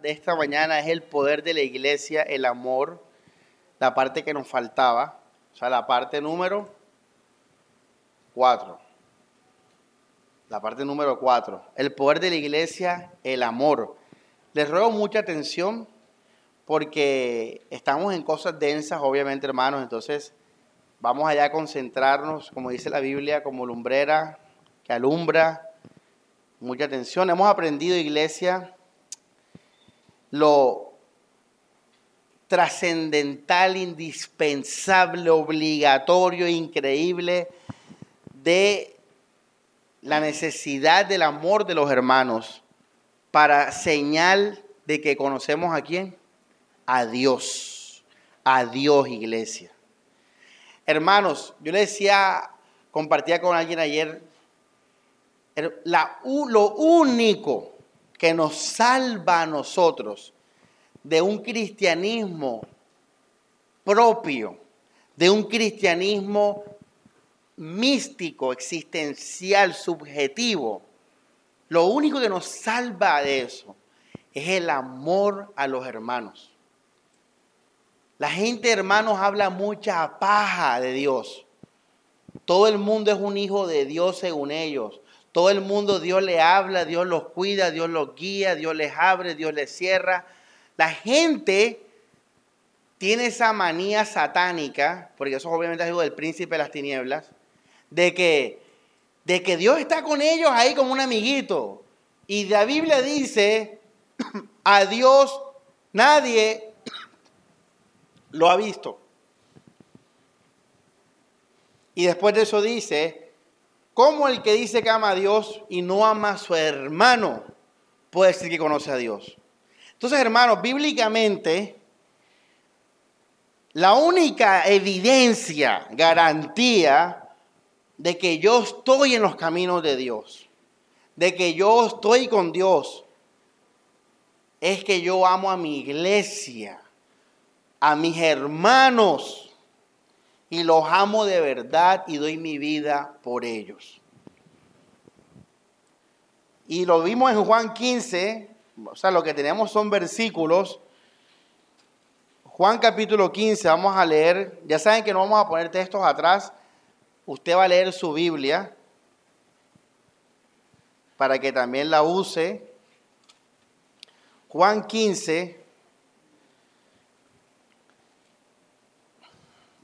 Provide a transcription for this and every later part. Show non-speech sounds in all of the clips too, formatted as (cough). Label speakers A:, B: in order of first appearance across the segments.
A: de esta mañana es el poder de la iglesia, el amor, la parte que nos faltaba, o sea, la parte número cuatro. La parte número cuatro. El poder de la iglesia, el amor. Les ruego mucha atención porque estamos en cosas densas, obviamente, hermanos. Entonces, vamos allá a concentrarnos, como dice la Biblia, como lumbrera que alumbra. Mucha atención. Hemos aprendido, iglesia, lo trascendental, indispensable, obligatorio, increíble de la necesidad del amor de los hermanos para señal de que conocemos a quién? A Dios. A Dios, iglesia. Hermanos, yo le decía, compartía con alguien ayer, la, lo único que nos salva a nosotros de un cristianismo propio, de un cristianismo místico, existencial, subjetivo, lo único que nos salva de eso es el amor a los hermanos. La gente, hermanos, habla mucha paja de Dios. Todo el mundo es un hijo de Dios según ellos. Todo el mundo Dios le habla, Dios los cuida, Dios los guía, Dios les abre, Dios les cierra. La gente tiene esa manía satánica, porque eso obviamente es algo del príncipe de las tinieblas, de que, de que Dios está con ellos ahí como un amiguito. Y la Biblia dice, (clears throat) a Dios nadie lo ha visto. Y después de eso dice, ¿cómo el que dice que ama a Dios y no ama a su hermano puede decir que conoce a Dios? Entonces, hermanos, bíblicamente, la única evidencia, garantía de que yo estoy en los caminos de Dios, de que yo estoy con Dios, es que yo amo a mi iglesia, a mis hermanos, y los amo de verdad y doy mi vida por ellos. Y lo vimos en Juan 15, o sea, lo que tenemos son versículos. Juan capítulo 15, vamos a leer, ya saben que no vamos a poner textos atrás, usted va a leer su Biblia para que también la use. Juan 15,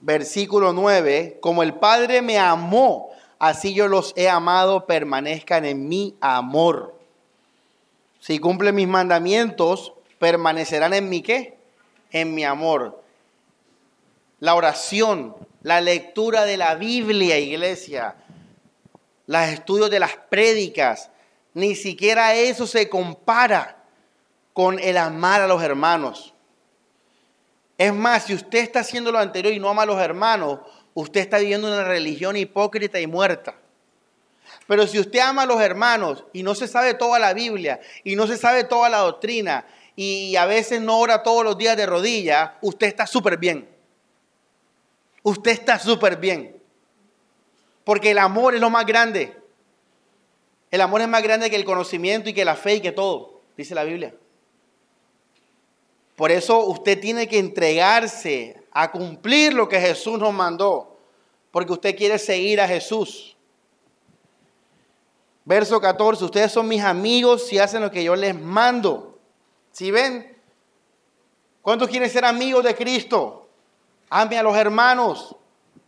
A: versículo 9, como el Padre me amó, así yo los he amado, permanezcan en mi amor. Si cumplen mis mandamientos, permanecerán en mi qué? En mi amor. La oración, la lectura de la Biblia, iglesia, los estudios de las prédicas, ni siquiera eso se compara con el amar a los hermanos. Es más, si usted está haciendo lo anterior y no ama a los hermanos, usted está viviendo una religión hipócrita y muerta. Pero si usted ama a los hermanos y no se sabe toda la Biblia y no se sabe toda la doctrina y a veces no ora todos los días de rodillas, usted está súper bien usted está súper bien. Porque el amor es lo más grande. El amor es más grande que el conocimiento y que la fe y que todo, dice la Biblia. Por eso usted tiene que entregarse a cumplir lo que Jesús nos mandó, porque usted quiere seguir a Jesús. Verso 14, ustedes son mis amigos si hacen lo que yo les mando. ¿Sí ven? ¿Cuántos quieren ser amigos de Cristo? Ame a los hermanos.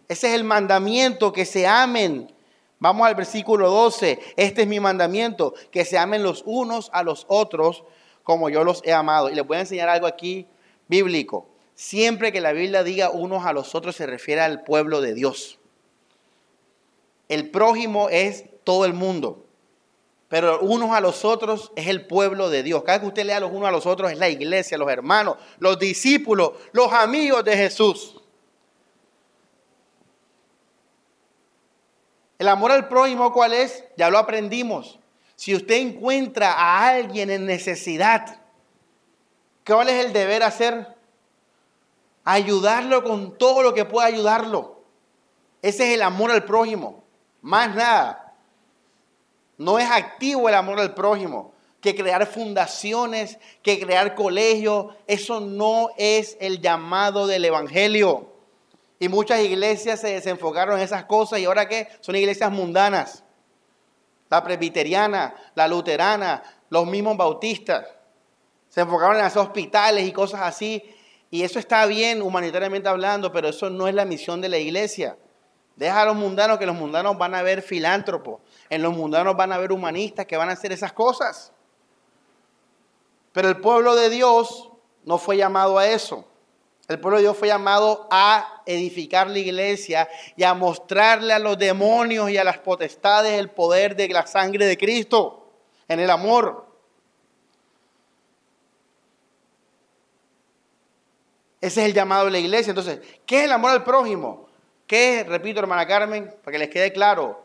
A: Ese es el mandamiento, que se amen. Vamos al versículo 12. Este es mi mandamiento, que se amen los unos a los otros como yo los he amado. Y les voy a enseñar algo aquí bíblico. Siempre que la Biblia diga unos a los otros se refiere al pueblo de Dios. El prójimo es todo el mundo, pero unos a los otros es el pueblo de Dios. Cada vez que usted lea los unos a los otros es la iglesia, los hermanos, los discípulos, los amigos de Jesús. El amor al prójimo, ¿cuál es? Ya lo aprendimos. Si usted encuentra a alguien en necesidad, ¿cuál es el deber hacer? Ayudarlo con todo lo que pueda ayudarlo. Ese es el amor al prójimo. Más nada. No es activo el amor al prójimo. que crear fundaciones, que crear colegios. Eso no es el llamado del Evangelio. Y muchas iglesias se desenfocaron en esas cosas y ahora qué? Son iglesias mundanas. La presbiteriana, la luterana, los mismos bautistas. Se enfocaron en hacer hospitales y cosas así. Y eso está bien humanitariamente hablando, pero eso no es la misión de la iglesia. Deja a los mundanos que los mundanos van a ver filántropos. En los mundanos van a ver humanistas que van a hacer esas cosas. Pero el pueblo de Dios no fue llamado a eso. El pueblo de Dios fue llamado a edificar la iglesia y a mostrarle a los demonios y a las potestades el poder de la sangre de Cristo en el amor. Ese es el llamado de la iglesia. Entonces, ¿qué es el amor al prójimo? ¿Qué es, repito, hermana Carmen, para que les quede claro?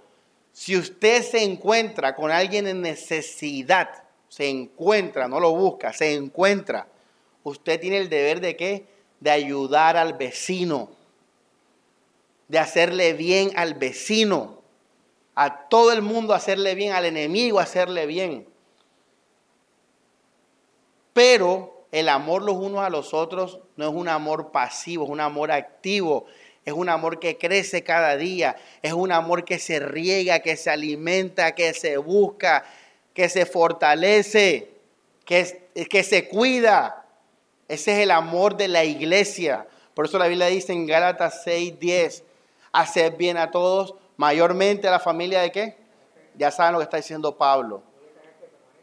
A: Si usted se encuentra con alguien en necesidad, se encuentra, no lo busca, se encuentra, usted tiene el deber de qué? De ayudar al vecino, de hacerle bien al vecino, a todo el mundo hacerle bien, al enemigo hacerle bien. Pero el amor los unos a los otros no es un amor pasivo, es un amor activo, es un amor que crece cada día, es un amor que se riega, que se alimenta, que se busca, que se fortalece, que, que se cuida. Ese es el amor de la iglesia. Por eso la Biblia dice en Gálatas 6, 10, hacer bien a todos, mayormente a la familia de qué? Ya saben lo que está diciendo Pablo.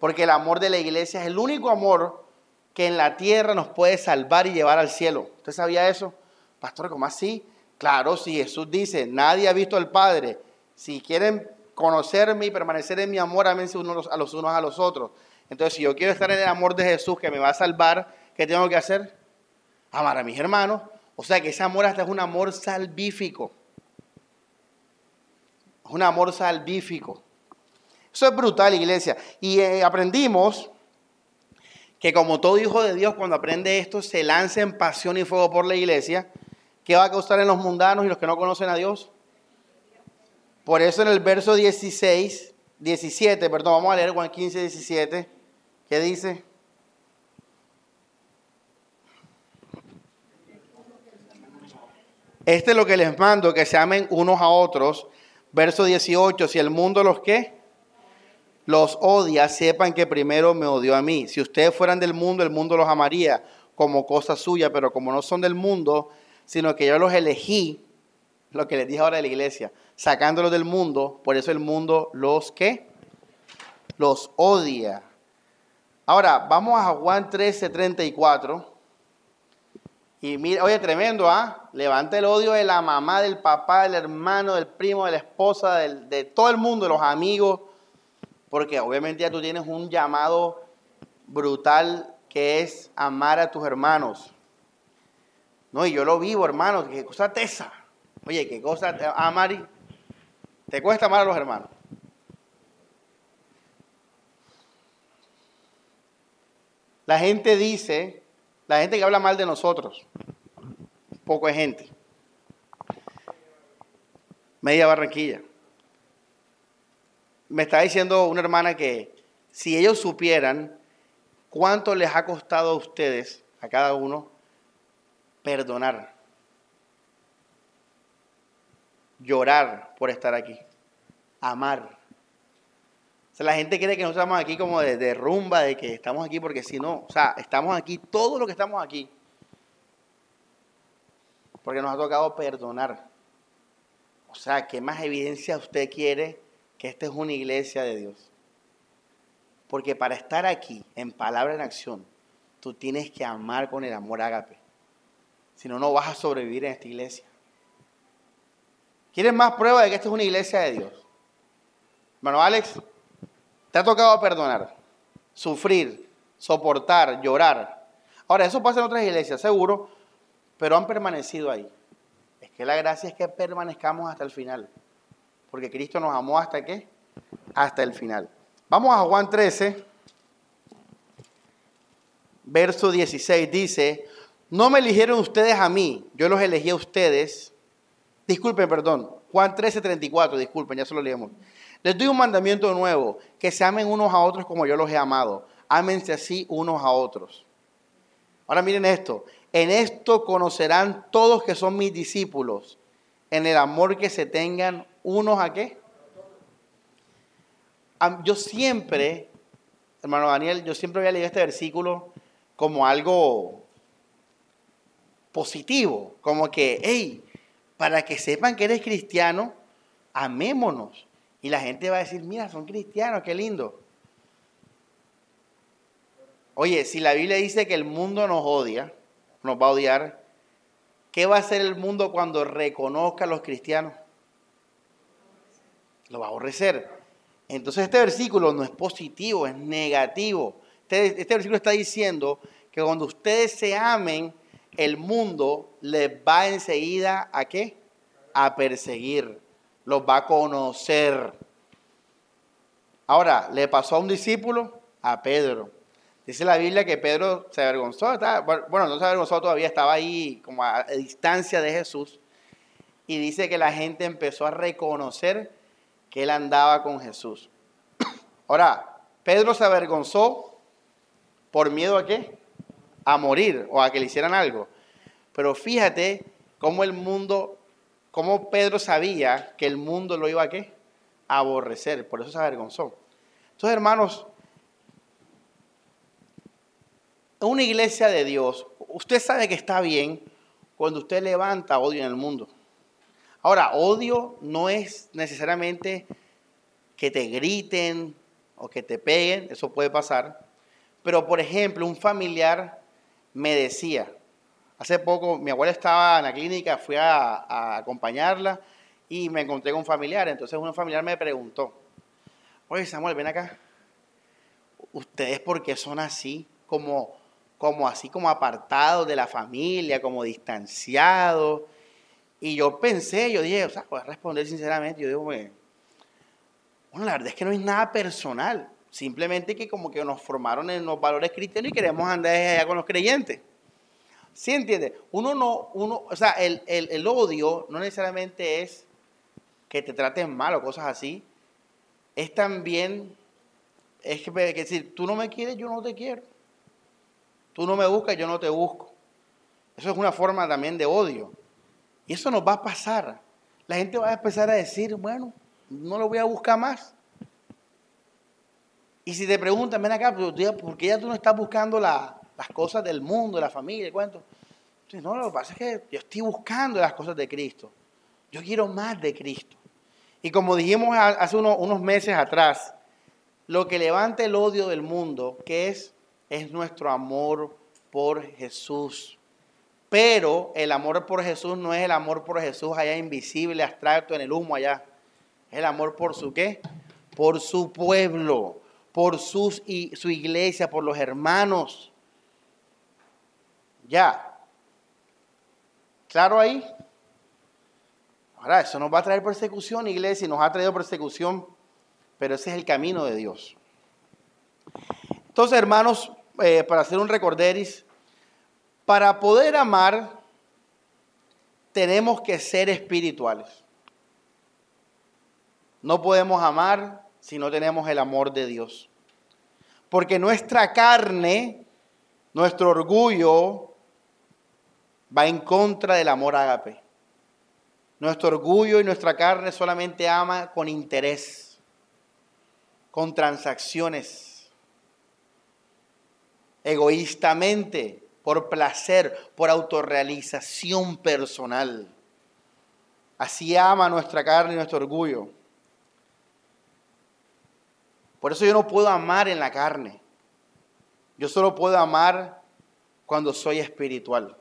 A: Porque el amor de la iglesia es el único amor que en la tierra nos puede salvar y llevar al cielo. ¿Usted sabía eso? Pastor, ¿cómo así? Claro, si Jesús dice, nadie ha visto al Padre. Si quieren conocerme y permanecer en mi amor, amense unos a los unos a los otros. Entonces, si yo quiero estar en el amor de Jesús que me va a salvar, ¿qué tengo que hacer? Amar a mis hermanos. O sea que ese amor hasta es un amor salvífico. Es un amor salvífico. Eso es brutal, iglesia. Y eh, aprendimos que como todo hijo de Dios, cuando aprende esto, se lanza en pasión y fuego por la iglesia. ¿Qué va a causar en los mundanos y los que no conocen a Dios? Por eso en el verso 16, 17, perdón, vamos a leer Juan 15, 17, ¿qué dice? Este es lo que les mando, que se amen unos a otros. Verso 18, si el mundo los que los odia, sepan que primero me odió a mí. Si ustedes fueran del mundo, el mundo los amaría como cosa suya, pero como no son del mundo, sino que yo los elegí, lo que les dije ahora de la iglesia, sacándolos del mundo, por eso el mundo los que los odia. Ahora, vamos a Juan 13, 34. Y mira, oye, tremendo, ¿ah? Levanta el odio de la mamá, del papá, del hermano, del primo, de la esposa, de todo el mundo, de los amigos. Porque obviamente ya tú tienes un llamado brutal que es amar a tus hermanos. No, y yo lo vivo, hermano. Qué cosa tesa. Oye, qué cosa, amar. Te cuesta amar a los hermanos. La gente dice la gente que habla mal de nosotros, poco de gente. Media Barranquilla. Me está diciendo una hermana que si ellos supieran cuánto les ha costado a ustedes, a cada uno, perdonar, llorar por estar aquí, amar la gente cree que nosotros estamos aquí como de, rumba, de que estamos aquí porque si no, o sea, estamos aquí, todo lo que estamos aquí, porque nos ha tocado perdonar. O sea, ¿qué más evidencia usted quiere que esta es una iglesia de Dios? Porque para estar aquí, en palabra en acción, tú tienes que amar con el amor ágape. Si no, no vas a sobrevivir en esta iglesia. ¿Quieres más prueba de que esta es una iglesia de Dios? Hermano Alex, te ha tocado perdonar, sufrir, soportar, llorar. Ahora, eso pasa en otras iglesias, seguro, pero han permanecido ahí. Es que la gracia es que permanezcamos hasta el final. Porque Cristo nos amó hasta qué? Hasta el final. Vamos a Juan 13, verso 16. Dice, no me eligieron ustedes a mí, yo los elegí a ustedes. Disculpen, perdón. Juan 13, 34, disculpen, ya se lo leemos. Les doy un mandamiento nuevo, que se amen unos a otros como yo los he amado. Ámense así unos a otros. Ahora miren esto, en esto conocerán todos que son mis discípulos, en el amor que se tengan unos a qué. Yo siempre, hermano Daniel, yo siempre había leído este versículo como algo positivo, como que, hey, para que sepan que eres cristiano, amémonos. Y la gente va a decir, mira, son cristianos, qué lindo. Oye, si la Biblia dice que el mundo nos odia, nos va a odiar, ¿qué va a hacer el mundo cuando reconozca a los cristianos? Lo va a aborrecer. Entonces este versículo no es positivo, es negativo. Este, este versículo está diciendo que cuando ustedes se amen, el mundo les va enseguida a qué? A perseguir, los va a conocer. Ahora, le pasó a un discípulo, a Pedro. Dice la Biblia que Pedro se avergonzó, bueno, no se avergonzó todavía, estaba ahí como a distancia de Jesús. Y dice que la gente empezó a reconocer que él andaba con Jesús. (clears throat) Ahora, Pedro se avergonzó por miedo a qué? A morir o a que le hicieran algo. Pero fíjate cómo el mundo, cómo Pedro sabía que el mundo lo iba a qué? A aborrecer, por eso se avergonzó. Entonces, hermanos, una iglesia de Dios, usted sabe que está bien cuando usted levanta odio en el mundo. Ahora, odio no es necesariamente que te griten o que te peguen, eso puede pasar. Pero, por ejemplo, un familiar me decía, hace poco mi abuela estaba en la clínica, fui a, acompañarla y me encontré con un familiar. Entonces un familiar me preguntó, oye Samuel, ven acá, ¿ustedes por qué son así? Como como así como apartado de la familia, como distanciado. Y yo pensé, yo dije, o sea, voy a responder sinceramente, yo digo, bueno, la verdad es que no es nada personal, simplemente que como que nos formaron en los valores cristianos y queremos andar allá con los creyentes. ¿Sí entiende? Uno no, uno, o sea, el, el odio no necesariamente es que te traten mal o cosas así, es también, es que, decir, tú no me quieres, yo no te quiero. Tú no me buscas, yo no te busco. Eso es una forma también de odio. Y eso nos va a pasar. La gente va a empezar a decir, bueno, no lo voy a buscar más. Y si te preguntan, ven acá, ¿por qué ya tú no estás buscando las cosas del mundo, la familia, el cuento? No, lo que pasa es que yo estoy buscando las cosas de Cristo. Yo quiero más de Cristo. Y como dijimos hace unos, unos meses atrás, lo que levanta el odio del mundo, que es es nuestro amor por Jesús. Pero el amor por Jesús no es el amor por Jesús allá invisible, abstracto, en el humo allá. Es el amor por su qué? Por su pueblo, por sus, y, su iglesia, por los hermanos. Ya. ¿Claro ahí? Ahora, eso nos va a traer persecución, iglesia, y nos ha traído persecución, pero ese es el camino de Dios. Entonces, hermanos, eh, para hacer un recorderis, para poder amar tenemos que ser espirituales. No podemos amar si no tenemos el amor de Dios. Porque nuestra carne, nuestro orgullo, va en contra del amor ágape. Nuestro orgullo y nuestra carne solamente ama con interés, con transacciones egoístamente, por placer, por autorrealización personal. Así ama nuestra carne y nuestro orgullo. Por eso yo no puedo amar en la carne. Yo solo puedo amar cuando soy espiritual.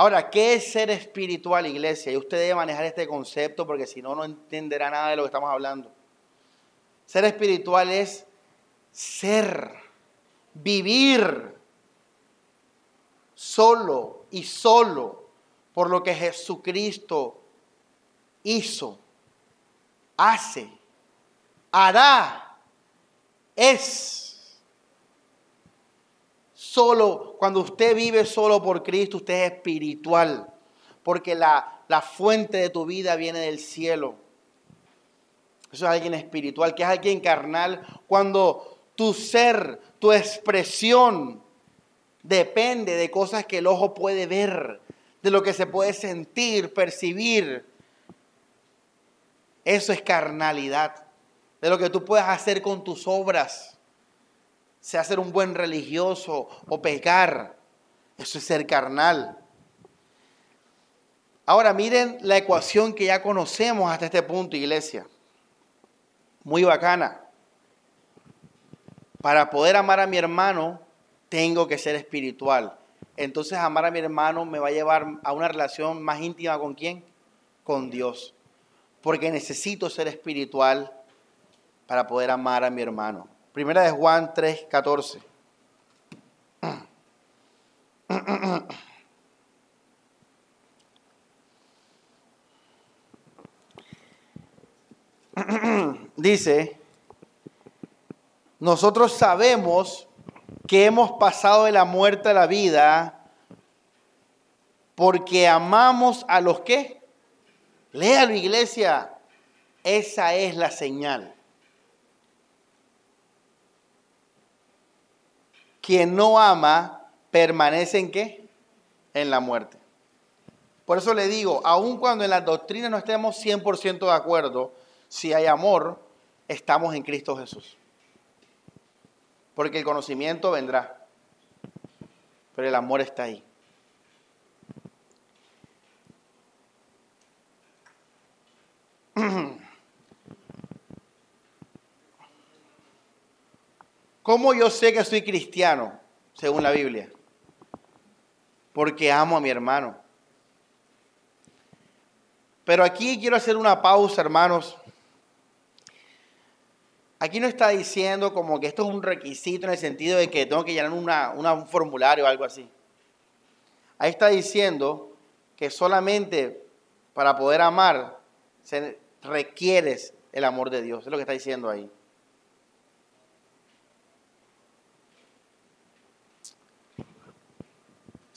A: Ahora, ¿qué es ser espiritual, iglesia? Y usted debe manejar este concepto porque si no, no entenderá nada de lo que estamos hablando. Ser espiritual es ser vivir solo y solo por lo que Jesucristo hizo, hace, hará, es. Solo, cuando usted vive solo por Cristo, usted es espiritual, porque la, la fuente de tu vida viene del cielo. Eso es alguien espiritual, que es alguien carnal, cuando tu ser, tu expresión depende de cosas que el ojo puede ver, de lo que se puede sentir, percibir. Eso es carnalidad, de lo que tú puedes hacer con tus obras, sea ser un buen religioso o pecar. Eso es ser carnal. Ahora miren la ecuación que ya conocemos hasta este punto, iglesia. Muy bacana. Para poder amar a mi hermano, tengo que ser espiritual. Entonces amar a mi hermano me va a llevar a una relación más íntima con quién? Con Dios. Porque necesito ser espiritual para poder amar a mi hermano. Primera de Juan 3, 14. Dice, nosotros sabemos que hemos pasado de la muerte a la vida porque amamos a los que. Léalo, iglesia. Esa es la señal. Quien no ama permanece en qué? En la muerte. Por eso le digo, aun cuando en la doctrina no estemos 100% de acuerdo, si hay amor, estamos en Cristo Jesús. Porque el conocimiento vendrá, pero el amor está ahí. (clears throat) ¿Cómo yo sé que soy cristiano, según la Biblia? Porque amo a mi hermano. Pero aquí quiero hacer una pausa, hermanos, Aquí no está diciendo como que esto es un requisito en el sentido de que tengo que llenar un formulario o algo así. Ahí está diciendo que solamente para poder amar se requieres el amor de Dios. Es lo que está diciendo ahí.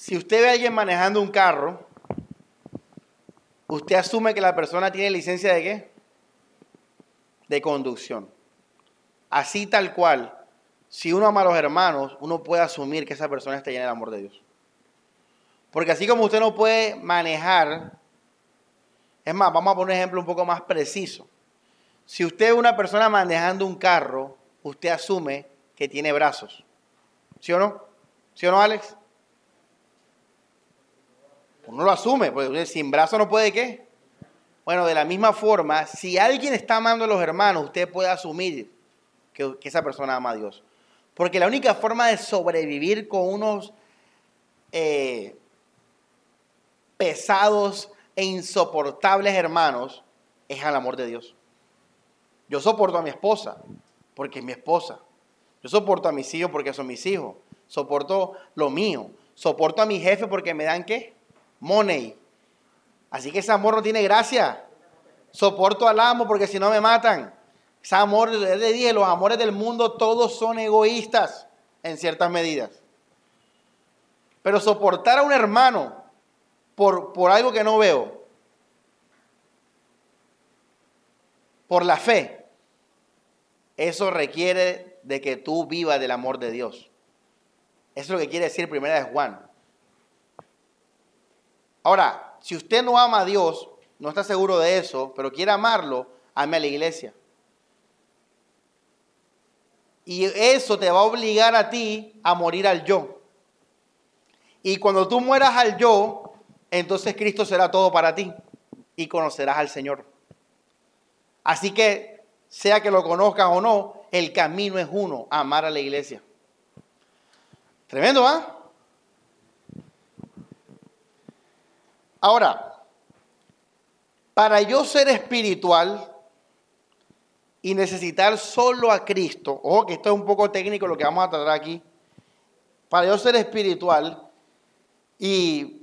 A: Si usted ve a alguien manejando un carro, usted asume que la persona tiene licencia de qué? De conducción. Así tal cual, si uno ama a los hermanos, uno puede asumir que esa persona está llena del amor de Dios. Porque así como usted no puede manejar, es más, vamos a poner un ejemplo un poco más preciso. Si usted es una persona manejando un carro, usted asume que tiene brazos. ¿Sí o no? ¿Sí o no, Alex? Uno lo asume, porque sin brazos no puede qué. Bueno, de la misma forma, si alguien está amando a los hermanos, usted puede asumir que, esa persona ama a Dios. Porque la única forma de sobrevivir con unos eh, pesados e insoportables hermanos es al amor de Dios. Yo soporto a mi esposa porque es mi esposa. Yo soporto a mis hijos porque son mis hijos. Soporto lo mío. Soporto a mi jefe porque me dan qué? Money. Así que ese amor no tiene gracia. Soporto al amo porque si no me matan. Ese amor, le dije, los amores del mundo todos son egoístas en ciertas medidas. Pero soportar a un hermano por, por algo que no veo, por la fe, eso requiere de que tú vivas del amor de Dios. Eso es lo que quiere decir primera de Juan. Ahora, si usted no ama a Dios, no está seguro de eso, pero quiere amarlo, ame a la iglesia. Y eso te va a obligar a ti a morir al yo. Y cuando tú mueras al yo, entonces Cristo será todo para ti y conocerás al Señor. Así que, sea que lo conozcas o no, el camino es uno, amar a la iglesia. Tremendo, ¿ah? Ahora, para yo ser espiritual, y necesitar solo a Cristo, ojo que esto es un poco técnico lo que vamos a tratar aquí, para yo ser espiritual y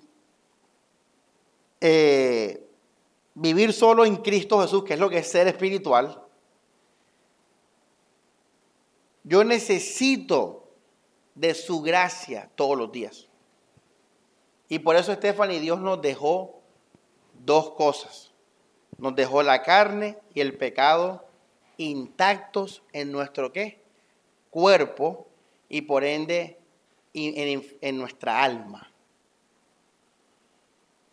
A: eh, vivir solo en Cristo Jesús, que es lo que es ser espiritual, yo necesito de su gracia todos los días. Y por eso Stephanie Dios nos dejó dos cosas. Nos dejó la carne y el pecado intactos en nuestro qué? Cuerpo y por ende en, nuestra alma.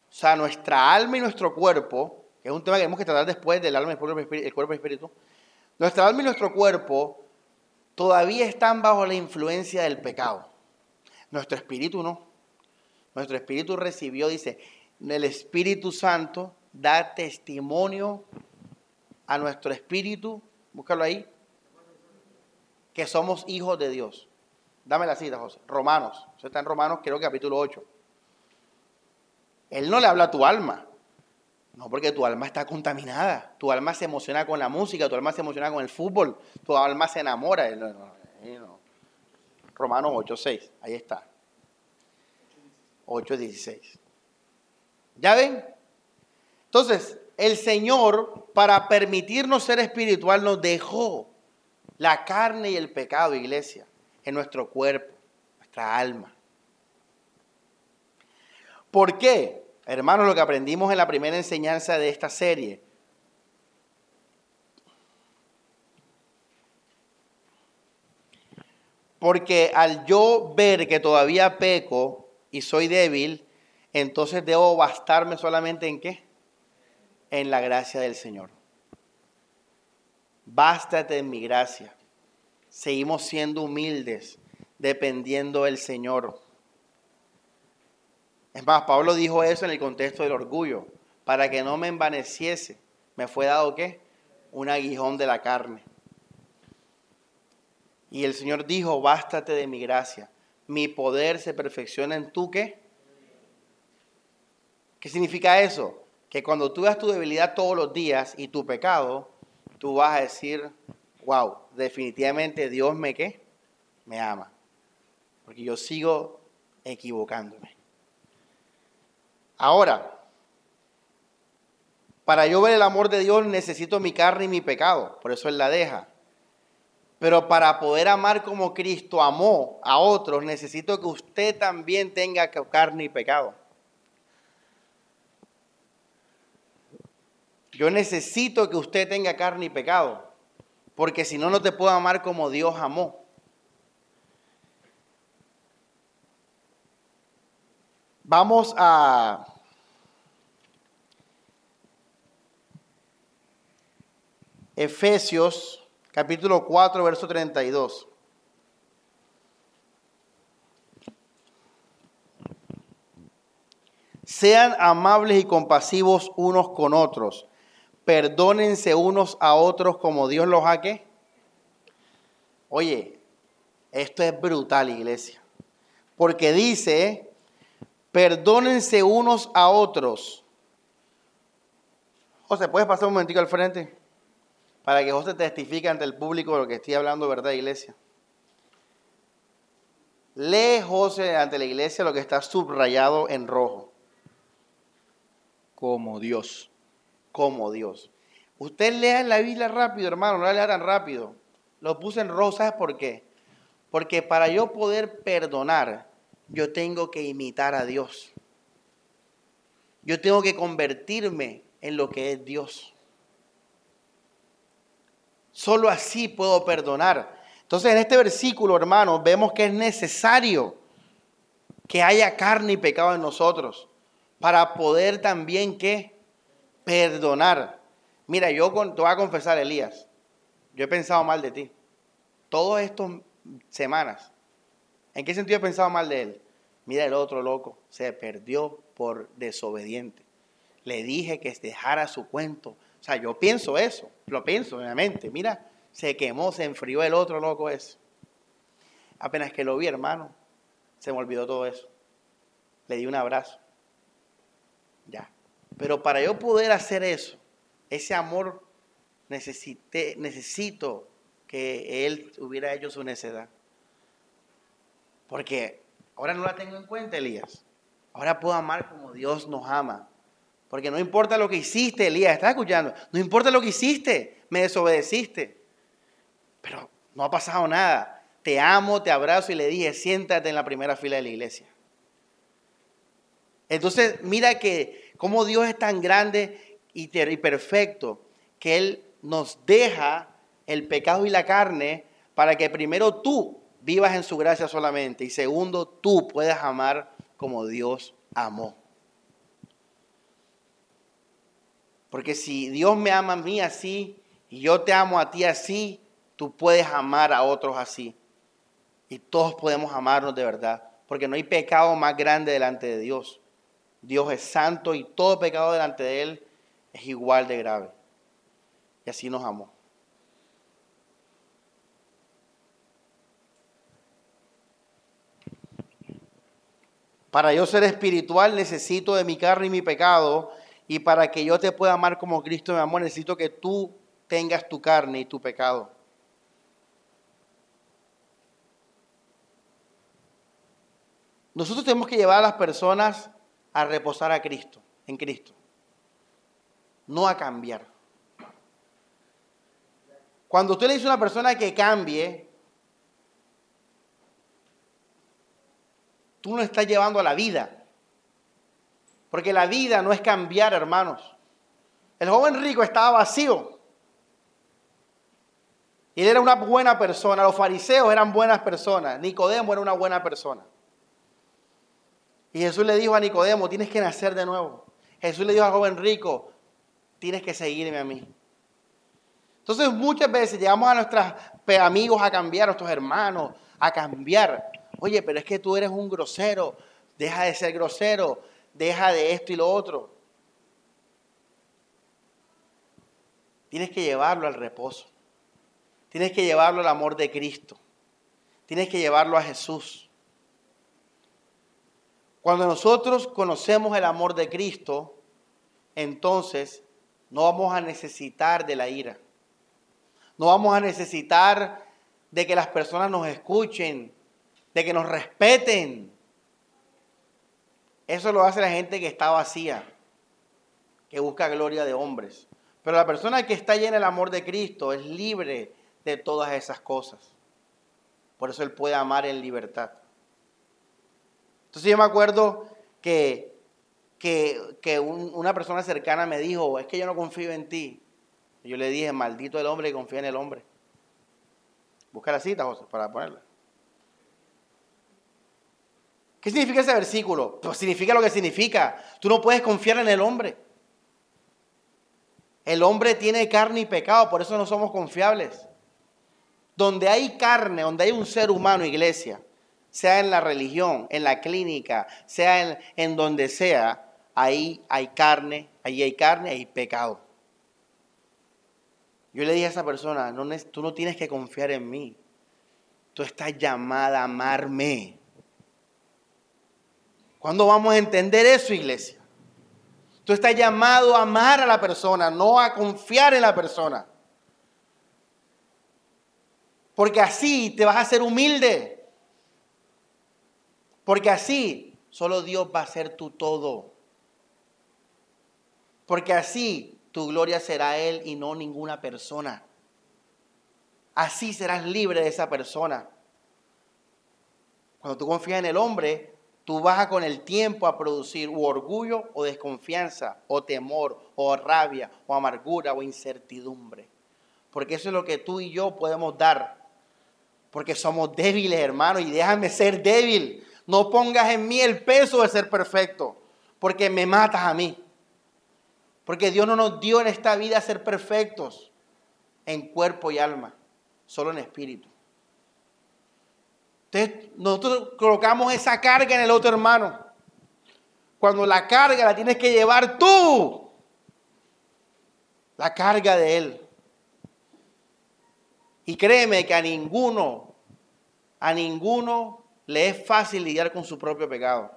A: O sea, nuestra alma y nuestro cuerpo, que es un tema que tenemos que tratar después del alma, el cuerpo y el espíritu, nuestra alma y nuestro cuerpo todavía están bajo la influencia del pecado. Nuestro espíritu no. Nuestro espíritu recibió, dice, el Espíritu Santo da testimonio a nuestro espíritu, búscalo ahí, que somos hijos de Dios. Dame la cita, José. Romanos. Eso está en Romanos, creo que capítulo 8. Él no le habla a tu alma. No, porque tu alma está contaminada. Tu alma se emociona con la música, tu alma se emociona con el fútbol, tu alma se enamora. No, no, Romanos 8, 6. Ahí está. 8.16. ¿Ya ven? Entonces, el Señor, para permitirnos ser espiritual, nos dejó la carne y el pecado, iglesia, en nuestro cuerpo, nuestra alma. ¿Por qué? Hermanos, lo que aprendimos en la primera enseñanza de esta serie. Porque al yo ver que todavía peco, y soy débil, entonces debo bastarme solamente en qué? En la gracia del Señor. Bástate en mi gracia. Seguimos siendo humildes, dependiendo del Señor. Es más, Pablo dijo eso en el contexto del orgullo. Para que no me envaneciese, me fue dado qué? Un aguijón de la carne. Y el Señor dijo, bástate de mi gracia mi poder se perfecciona en tu qué. ¿Qué significa eso? Que cuando tú veas tu debilidad todos los días y tu pecado, tú vas a decir, wow, definitivamente Dios me qué? Me ama. Porque yo sigo equivocándome. Ahora, para yo ver el amor de Dios necesito mi carne y mi pecado. Por eso Él la deja. Pero para poder amar como Cristo amó a otros, necesito que usted también tenga carne y pecado. Yo necesito que usted tenga carne y pecado, porque si no, no te puedo amar como Dios amó. Vamos a Efesios capítulo 4, verso 32. Sean amables y compasivos unos con otros. Perdónense unos a otros como Dios los ha que. Oye, esto es brutal, iglesia. Porque dice, perdónense unos a otros. José, ¿puedes pasar un momentico al frente? Para que José testifique ante el público de lo que estoy hablando, ¿verdad, iglesia? Lee José ante la iglesia lo que está subrayado en rojo. Como Dios. Como Dios. Usted lea la Biblia rápido, hermano, no la lea tan rápido. Lo puse en rojo, ¿sabes por qué? Porque para yo poder perdonar, yo tengo que imitar a Dios. Yo tengo que convertirme en lo que es Dios. Solo así puedo perdonar. Entonces en este versículo, hermanos, vemos que es necesario que haya carne y pecado en nosotros para poder también que perdonar. Mira, yo te voy a confesar, Elías, yo he pensado mal de ti. Todas estas semanas. ¿En qué sentido he pensado mal de él? Mira el otro loco, se perdió por desobediente. Le dije que dejara su cuento, sea, yo pienso eso, lo pienso obviamente. Mira, se quemó, se enfrió el otro loco eso. Apenas que lo vi, hermano, se me olvidó todo eso. Le di un abrazo. Ya. Pero para yo poder hacer eso, ese amor, necesito que él hubiera hecho su necedad. Porque ahora no la tengo en cuenta, Elías. Ahora puedo amar como Dios nos ama. Porque no importa lo que hiciste, Elías, ¿estás escuchando? No importa lo que hiciste, me desobedeciste. Pero no ha pasado nada. Te amo, te abrazo y le dije, siéntate en la primera fila de la iglesia. Entonces, mira que como Dios es tan grande y perfecto que Él nos deja el pecado y la carne para que primero tú vivas en su gracia solamente y segundo tú puedas amar como Dios amó. Porque si Dios me ama a mí así y yo te amo a ti así, tú puedes amar a otros así. Y todos podemos amarnos de verdad, porque no hay pecado más grande delante de Dios. Dios es santo y todo pecado delante de Él es igual de grave. Y así nos amó. Para yo ser espiritual necesito de mi carne y mi pecado. Y para que yo te pueda amar como Cristo me amó, necesito que tú tengas tu carne y tu pecado. Nosotros tenemos que llevar a las personas a reposar a Cristo, en Cristo, no a cambiar. Cuando usted le dice a una persona que cambie, tú no estás llevando a la vida. Porque la vida no es cambiar, hermanos. El joven rico estaba vacío. Y él era una buena persona. Los fariseos eran buenas personas. Nicodemo era una buena persona. Y Jesús le dijo a Nicodemo, tienes que nacer de nuevo. Jesús le dijo al joven rico, tienes que seguirme a mí. Entonces muchas veces llegamos a nuestros amigos a cambiar, a nuestros hermanos a cambiar. Oye, pero es que tú eres un grosero, deja de ser grosero, deja de esto y lo otro. Tienes que llevarlo al reposo. Tienes que llevarlo al amor de Cristo. Tienes que llevarlo a Jesús. Cuando nosotros conocemos el amor de Cristo, entonces no vamos a necesitar de la ira. No vamos a necesitar de que las personas nos escuchen, de que nos respeten. Eso lo hace la gente que está vacía, que busca gloria de hombres. Pero la persona que está llena del amor de Cristo es libre de todas esas cosas. Por eso él puede amar en libertad. Entonces yo me acuerdo que, que, una persona cercana me dijo, es que yo no confío en ti. yo le dije, maldito el hombre que confía en el hombre. Busca la cita, José, para ponerla. ¿Qué significa ese versículo? Pues significa lo que significa. Tú no puedes confiar en el hombre. El hombre tiene carne y pecado, por eso no somos confiables. Donde hay carne, donde hay un ser humano, iglesia, sea en la religión, en la clínica, sea en, donde sea, ahí hay carne, ahí hay carne, hay pecado. Yo le dije a esa persona, no, tú no tienes que confiar en mí, tú estás llamada a amarme. ¿Cuándo vamos a entender eso, iglesia? Tú estás llamado a amar a la persona, no a confiar en la persona. Porque así te vas a hacer humilde. Porque así solo Dios va a ser tu todo. Porque así tu gloria será Él y no ninguna persona. Así serás libre de esa persona. Cuando tú confías en el hombre, tú vas con el tiempo a producir orgullo o desconfianza, o temor, o rabia, o amargura, o incertidumbre. Porque eso es lo que tú y yo podemos dar. Porque somos débiles, hermano, y déjame ser débil. No pongas en mí el peso de ser perfecto, porque me matas a mí. Porque Dios no nos dio en esta vida ser perfectos en cuerpo y alma, solo en espíritu. Entonces, nosotros colocamos esa carga en el otro hermano. Cuando la carga la tienes que llevar tú. La carga de él. Y créeme que a ninguno, a ninguno le es fácil lidiar con su propio pecado.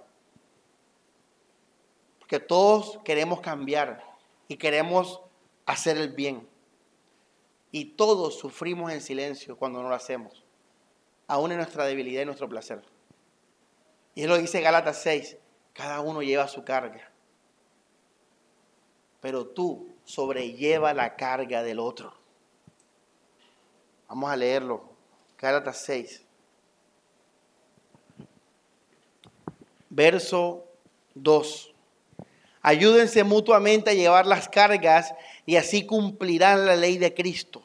A: Porque todos queremos cambiar y queremos hacer el bien. Y todos sufrimos en silencio cuando no lo hacemos, aún en nuestra debilidad y nuestro placer. Y él lo dice Gálatas 6, cada uno lleva su carga. Pero tú sobrelleva la carga del otro. Vamos a leerlo. Gálatas 6. verso 2. Ayúdense mutuamente a llevar las cargas y así cumplirán la ley de Cristo.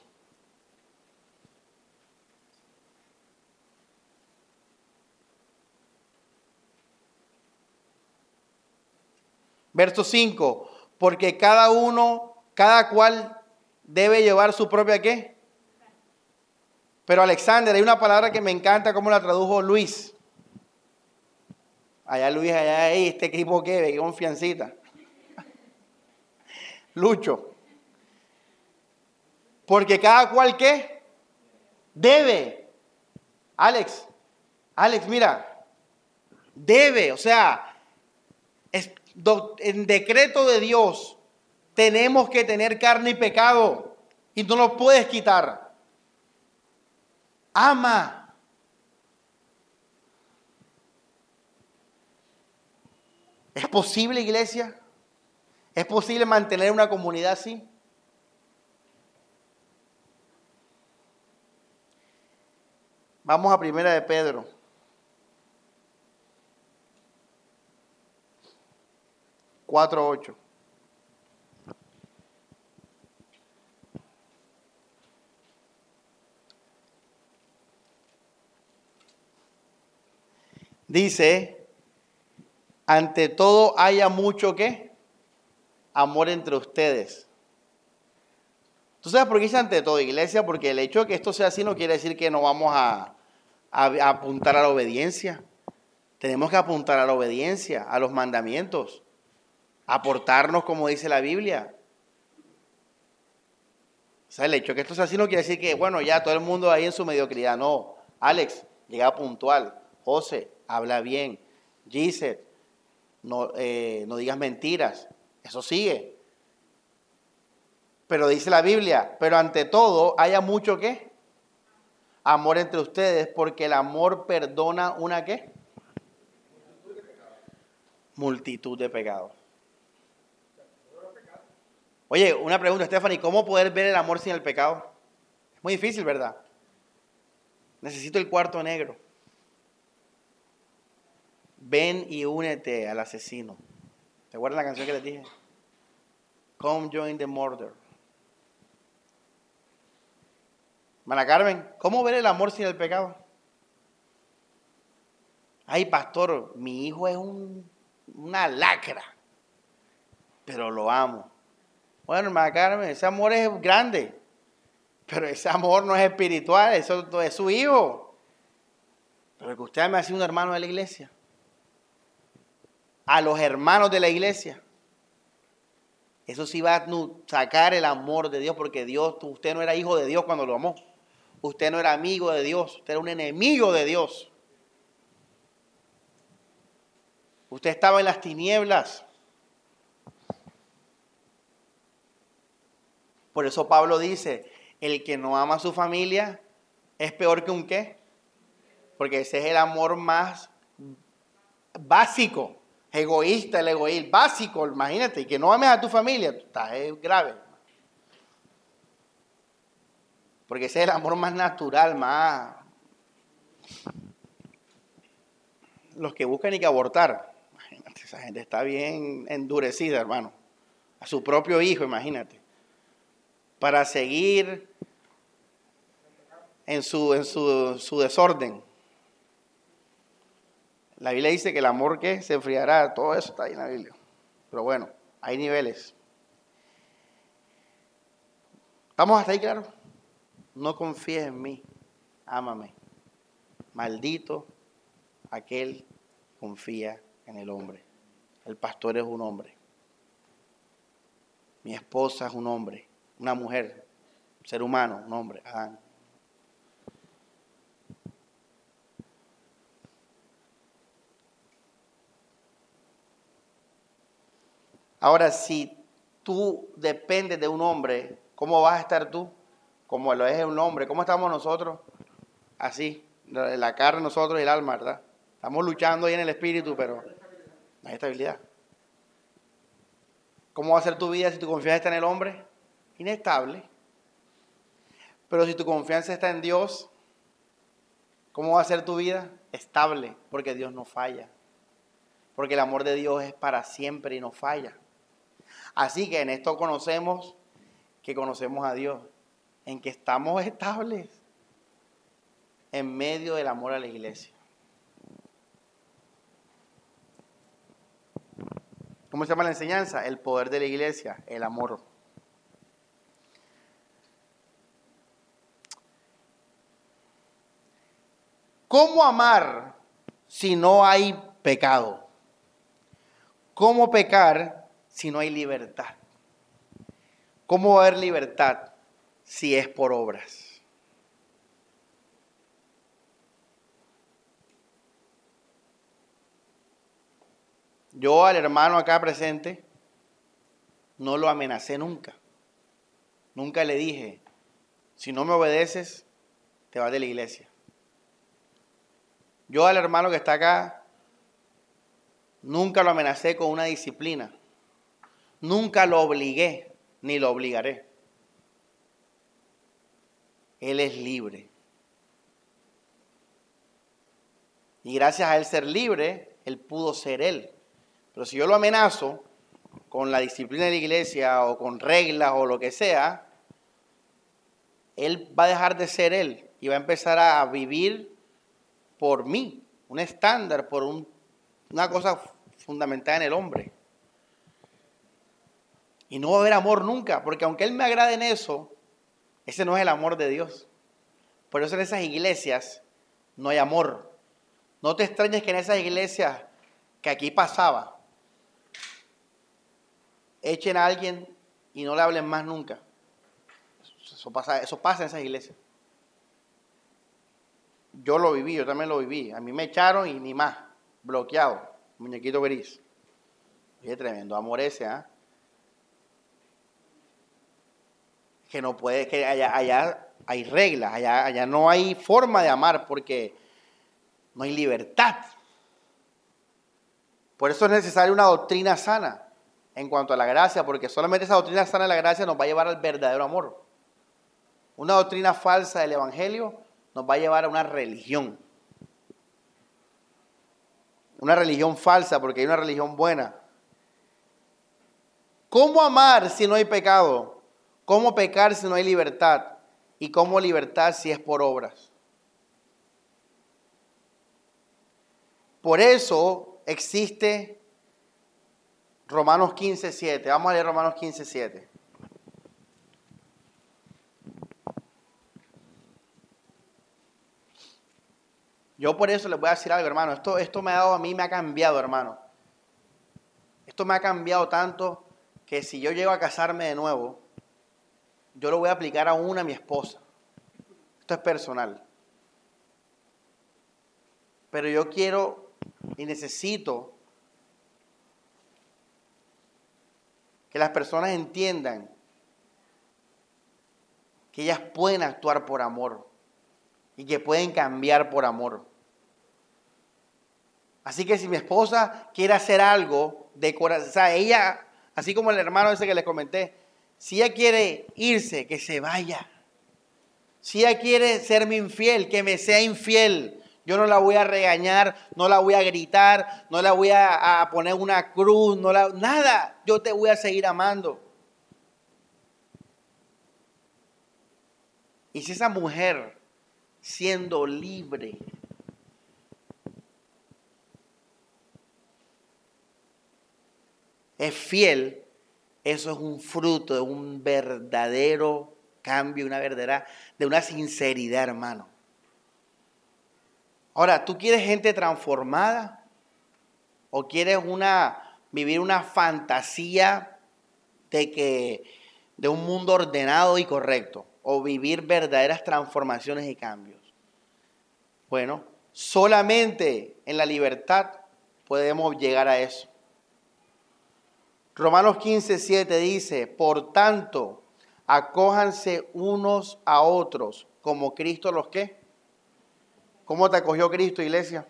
A: Verso 5, porque cada uno, cada cual debe llevar su propia qué. Pero Alexander, hay una palabra que me encanta como la tradujo Luis. Allá Luis, allá ahí, este equipo que, qué confiancita. (laughs) Lucho. Porque cada cual qué debe. Alex, Alex, mira, debe, o sea, en decreto de Dios tenemos que tener carne y pecado y no lo puedes quitar. Ama. ¿Es posible, iglesia? ¿Es posible mantener una comunidad así? Vamos a primera de Pedro. Cuatro ocho. Dice, ante todo haya mucho que amor entre ustedes. ¿Tú sabes por qué dice ante todo, iglesia? Porque el hecho de que esto sea así no quiere decir que no vamos a, apuntar a la obediencia. Tenemos que apuntar a la obediencia, a los mandamientos, aportarnos como dice la Biblia. O sea, el hecho de que esto sea así no quiere decir que, bueno, ya todo el mundo ahí en su mediocridad. No, Alex, llega puntual. José, habla bien. Gisette, no, eh, digas mentiras. Eso sigue. Pero dice la Biblia, pero ante todo haya mucho qué? Amor entre ustedes, porque el amor perdona una qué? Multitud de pecados. Oye, una pregunta, Stephanie, ¿cómo poder ver el amor sin el pecado? Es muy difícil, ¿verdad? Necesito el cuarto negro. Ven y únete al asesino. ¿Te acuerdas la canción que les dije? Come join the murder. Mana Carmen, ¿cómo ver el amor sin el pecado? Ay, pastor, mi hijo es un, una lacra, pero lo amo. Bueno, hermana Carmen, ese amor es grande, pero ese amor no es espiritual, eso es su hijo. Pero que usted me ha sido un hermano de la iglesia a los hermanos de la iglesia. Eso sí va a sacar el amor de Dios, porque Dios, usted no era hijo de Dios cuando lo amó. Usted no era amigo de Dios, usted era un enemigo de Dios. Usted estaba en las tinieblas. Por eso Pablo dice, el que no ama a su familia es peor que un qué. Porque ese es el amor más básico egoísta, el egoísmo básico, imagínate, y que no ames a tu familia, está, es grave. Porque ese es el amor más natural, más... Los que buscan y que abortar. Imagínate, esa gente está bien endurecida, hermano. A su propio hijo, imagínate. Para seguir en su, en su, su desorden. La Biblia dice que el amor que se enfriará, todo eso está ahí en la Biblia. Pero bueno, hay niveles. ¿Estamos hasta ahí, claro? No confíes en mí, ámame. Maldito aquel que confía en el hombre. El pastor es un hombre. Mi esposa es un hombre, una mujer, un ser humano, un hombre, Adán. Ahora, si tú dependes de un hombre, ¿cómo vas a estar tú? Como lo es un hombre. ¿Cómo estamos nosotros? Así, la carne nosotros y el alma, ¿verdad? Estamos luchando ahí en el espíritu, pero no hay estabilidad. ¿Cómo va a ser tu vida si tu confianza en el hombre? Inestable. Pero si tu confianza está en Dios, ¿cómo va a ser tu vida? Estable, porque Dios no falla. Porque el amor de Dios es para siempre y no falla. Así que en esto conocemos que conocemos a Dios, en que estamos (laughs) estables en medio del amor a la iglesia. ¿Cómo se llama la enseñanza? El poder de la iglesia, el amor. ¿Cómo amar si no hay pecado? ¿Cómo pecar si no hay libertad? ¿Cómo va a haber libertad si es por obras? Yo al hermano acá presente no lo amenacé nunca. Nunca le dije, si no me obedeces, te vas de la iglesia. Yo al hermano que está acá, nunca lo amenacé con una disciplina. Nunca lo obligué, ni lo obligaré. Él es libre. Y gracias a él ser libre, él pudo ser él. Pero si yo lo amenazo con la disciplina de la iglesia o con reglas o lo que sea, él va a dejar de ser él y va a empezar a vivir por mí, un estándar, por una cosa fundamental en el hombre. Y no va a haber amor nunca, porque aunque él me agrade en eso, ese no es el amor de Dios. Por eso en esas iglesias no hay amor. No te extrañes que en esas iglesias que aquí pasaba, echen a alguien y no le hablen más nunca. Eso pasa, eso pasa en esas iglesias. Yo lo viví, yo también lo viví. A mí me echaron y ni más, bloqueado, muñequito gris. Oye, tremendo amor ese, ¿ah? Que no puede, que allá, allá hay reglas, allá, allá no hay forma de amar porque no hay libertad. Por eso es necesaria una doctrina sana en cuanto a la gracia, porque solamente esa doctrina sana de la gracia nos va a llevar al verdadero amor. Una doctrina falsa del Evangelio nos va a llevar a una religión. Una religión falsa, porque hay una religión buena. ¿Cómo amar si no hay pecado? ¿Cómo pecar si no hay libertad? ¿Y cómo libertad si es por obras? Por eso existe Romanos 15, 7. Vamos a leer Romanos 15, 7. Yo por eso les voy a decir algo, hermano. Esto, esto me ha dado a mí, me ha cambiado, hermano. Esto me ha cambiado tanto que si yo llego a casarme de nuevo, yo lo voy a aplicar a una a mi esposa. Esto es personal. Pero yo quiero y necesito que las personas entiendan que ellas pueden actuar por amor y que pueden cambiar por amor. Así que si mi esposa quiere hacer algo de corazón, o sea, ella, así como el hermano ese que les comenté, si ella quiere irse, que se vaya. Si ella quiere serme infiel, que me sea infiel. Yo no la voy a regañar, no la voy a gritar, no la voy a, poner una cruz, no la, nada. Yo te voy a seguir amando. Y si esa mujer, siendo libre, es fiel, eso es un fruto de un verdadero cambio, una verdadera, de una sinceridad, hermano. Ahora, ¿tú quieres gente transformada? ¿O quieres una, vivir una fantasía de, que, de un mundo ordenado y correcto? ¿O vivir verdaderas transformaciones y cambios? Bueno, solamente en la libertad podemos llegar a eso. Romanos 15, 7 dice, por tanto, acójanse unos a otros como Cristo los que ¿Cómo te acogió Cristo, iglesia?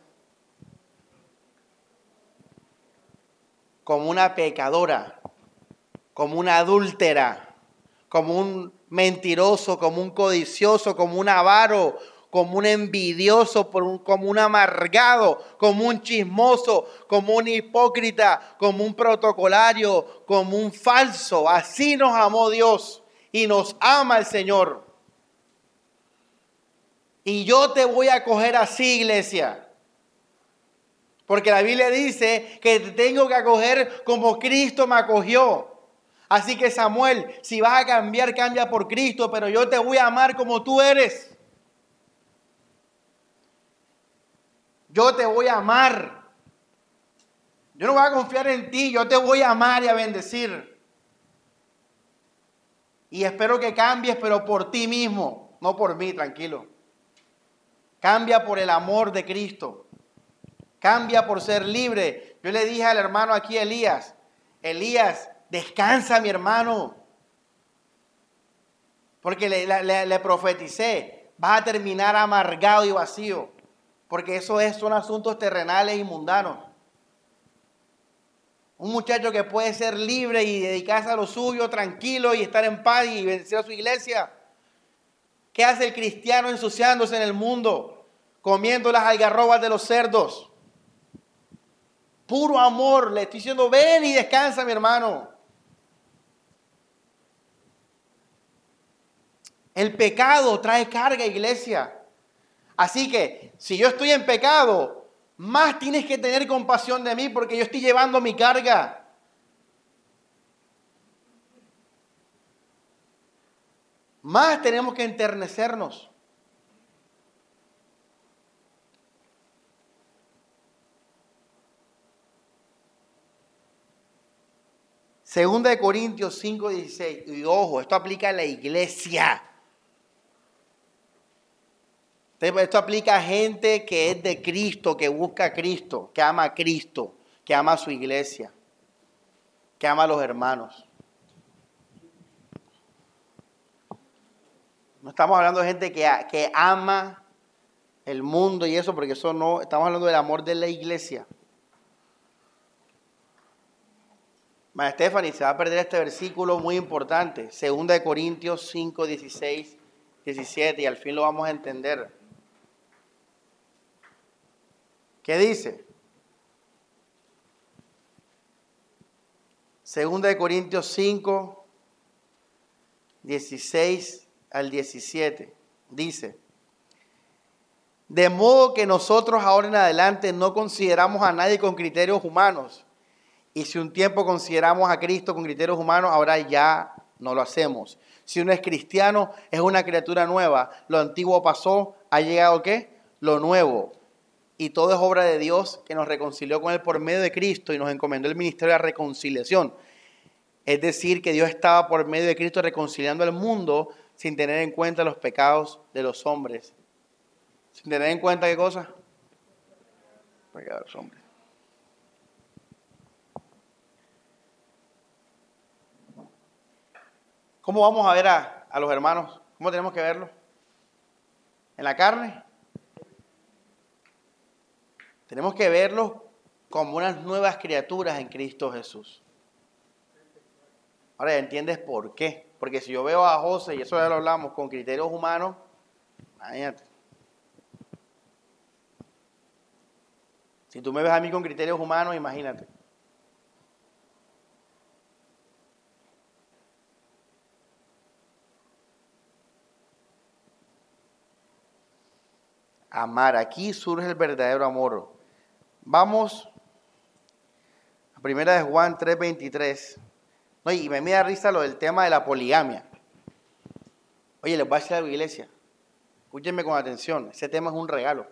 A: Como una pecadora, como una adúltera, como un mentiroso, como un codicioso, como un avaro, como un envidioso, como un amargado, como un chismoso, como un hipócrita, como un protocolario, como un falso. Así nos amó Dios y nos ama el Señor. Y yo te voy a coger así, iglesia. Porque la Biblia dice que te tengo que acoger como Cristo me acogió. Así que Samuel, si vas a cambiar, cambia por Cristo, pero yo te voy a amar como tú eres. Yo te voy a amar. Yo no voy a confiar en ti, yo te voy a amar y a bendecir. Y espero que cambies, pero por ti mismo, no por mí, tranquilo. Cambia por el amor de Cristo. Cambia por ser libre. Yo le dije al hermano aquí, Elías, Elías, descansa mi hermano. Porque le, le profeticé, vas a terminar amargado y vacío. Porque eso es, son asuntos terrenales y mundanos. Un muchacho que puede ser libre y dedicarse a lo suyo, tranquilo y estar en paz y bendecir a su iglesia. ¿Qué hace el cristiano ensuciándose en el mundo? Comiendo las algarrobas de los cerdos. Puro amor. Le estoy diciendo, ven y descansa, mi hermano. El pecado trae carga, iglesia. Así que si yo estoy en pecado, más tienes que tener compasión de mí porque yo estoy llevando mi carga. Más tenemos que enternecernos. Segunda de Corintios 5, 16. Y ojo, esto aplica a la iglesia. Esto aplica a gente que es de Cristo, que busca a Cristo, que ama a Cristo, que ama a su iglesia, que ama a los hermanos. No estamos hablando de gente que, que ama el mundo y eso, porque eso no, estamos hablando del amor de la iglesia. María Stephanie, se va a perder este versículo muy importante, Segunda de Corintios 5, 16, 17, y al fin lo vamos a entender. ¿Qué dice? Segunda de Corintios 5, 16 al 17. Dice, de modo que nosotros ahora en adelante no consideramos a nadie con criterios humanos. Y si un tiempo consideramos a Cristo con criterios humanos, ahora ya no lo hacemos. Si uno es cristiano, es una criatura nueva. Lo antiguo pasó, ha llegado qué? Lo nuevo y todo es obra de Dios que nos reconcilió con Él por medio de Cristo y nos encomendó el ministerio de la reconciliación. Es decir, que Dios estaba por medio de Cristo reconciliando al mundo sin tener en cuenta los pecados de los hombres. Sin tener en cuenta qué cosa? Pecados de los hombres. ¿Cómo vamos a ver a, a los hermanos? ¿Cómo tenemos que verlos? ¿En la carne? Tenemos que verlos como unas nuevas criaturas en Cristo Jesús. Ahora entiendes por qué. Porque si yo veo a José, y eso ya lo hablamos, con criterios humanos, imagínate. Si tú me ves a mí con criterios humanos, imagínate. Amar, aquí surge el verdadero amor. Vamos a primera de Juan 3:23. No, y me da risa lo del tema de la poligamia. Oye, les voy a decir a la iglesia. Escúchenme con atención. Ese tema es un regalo.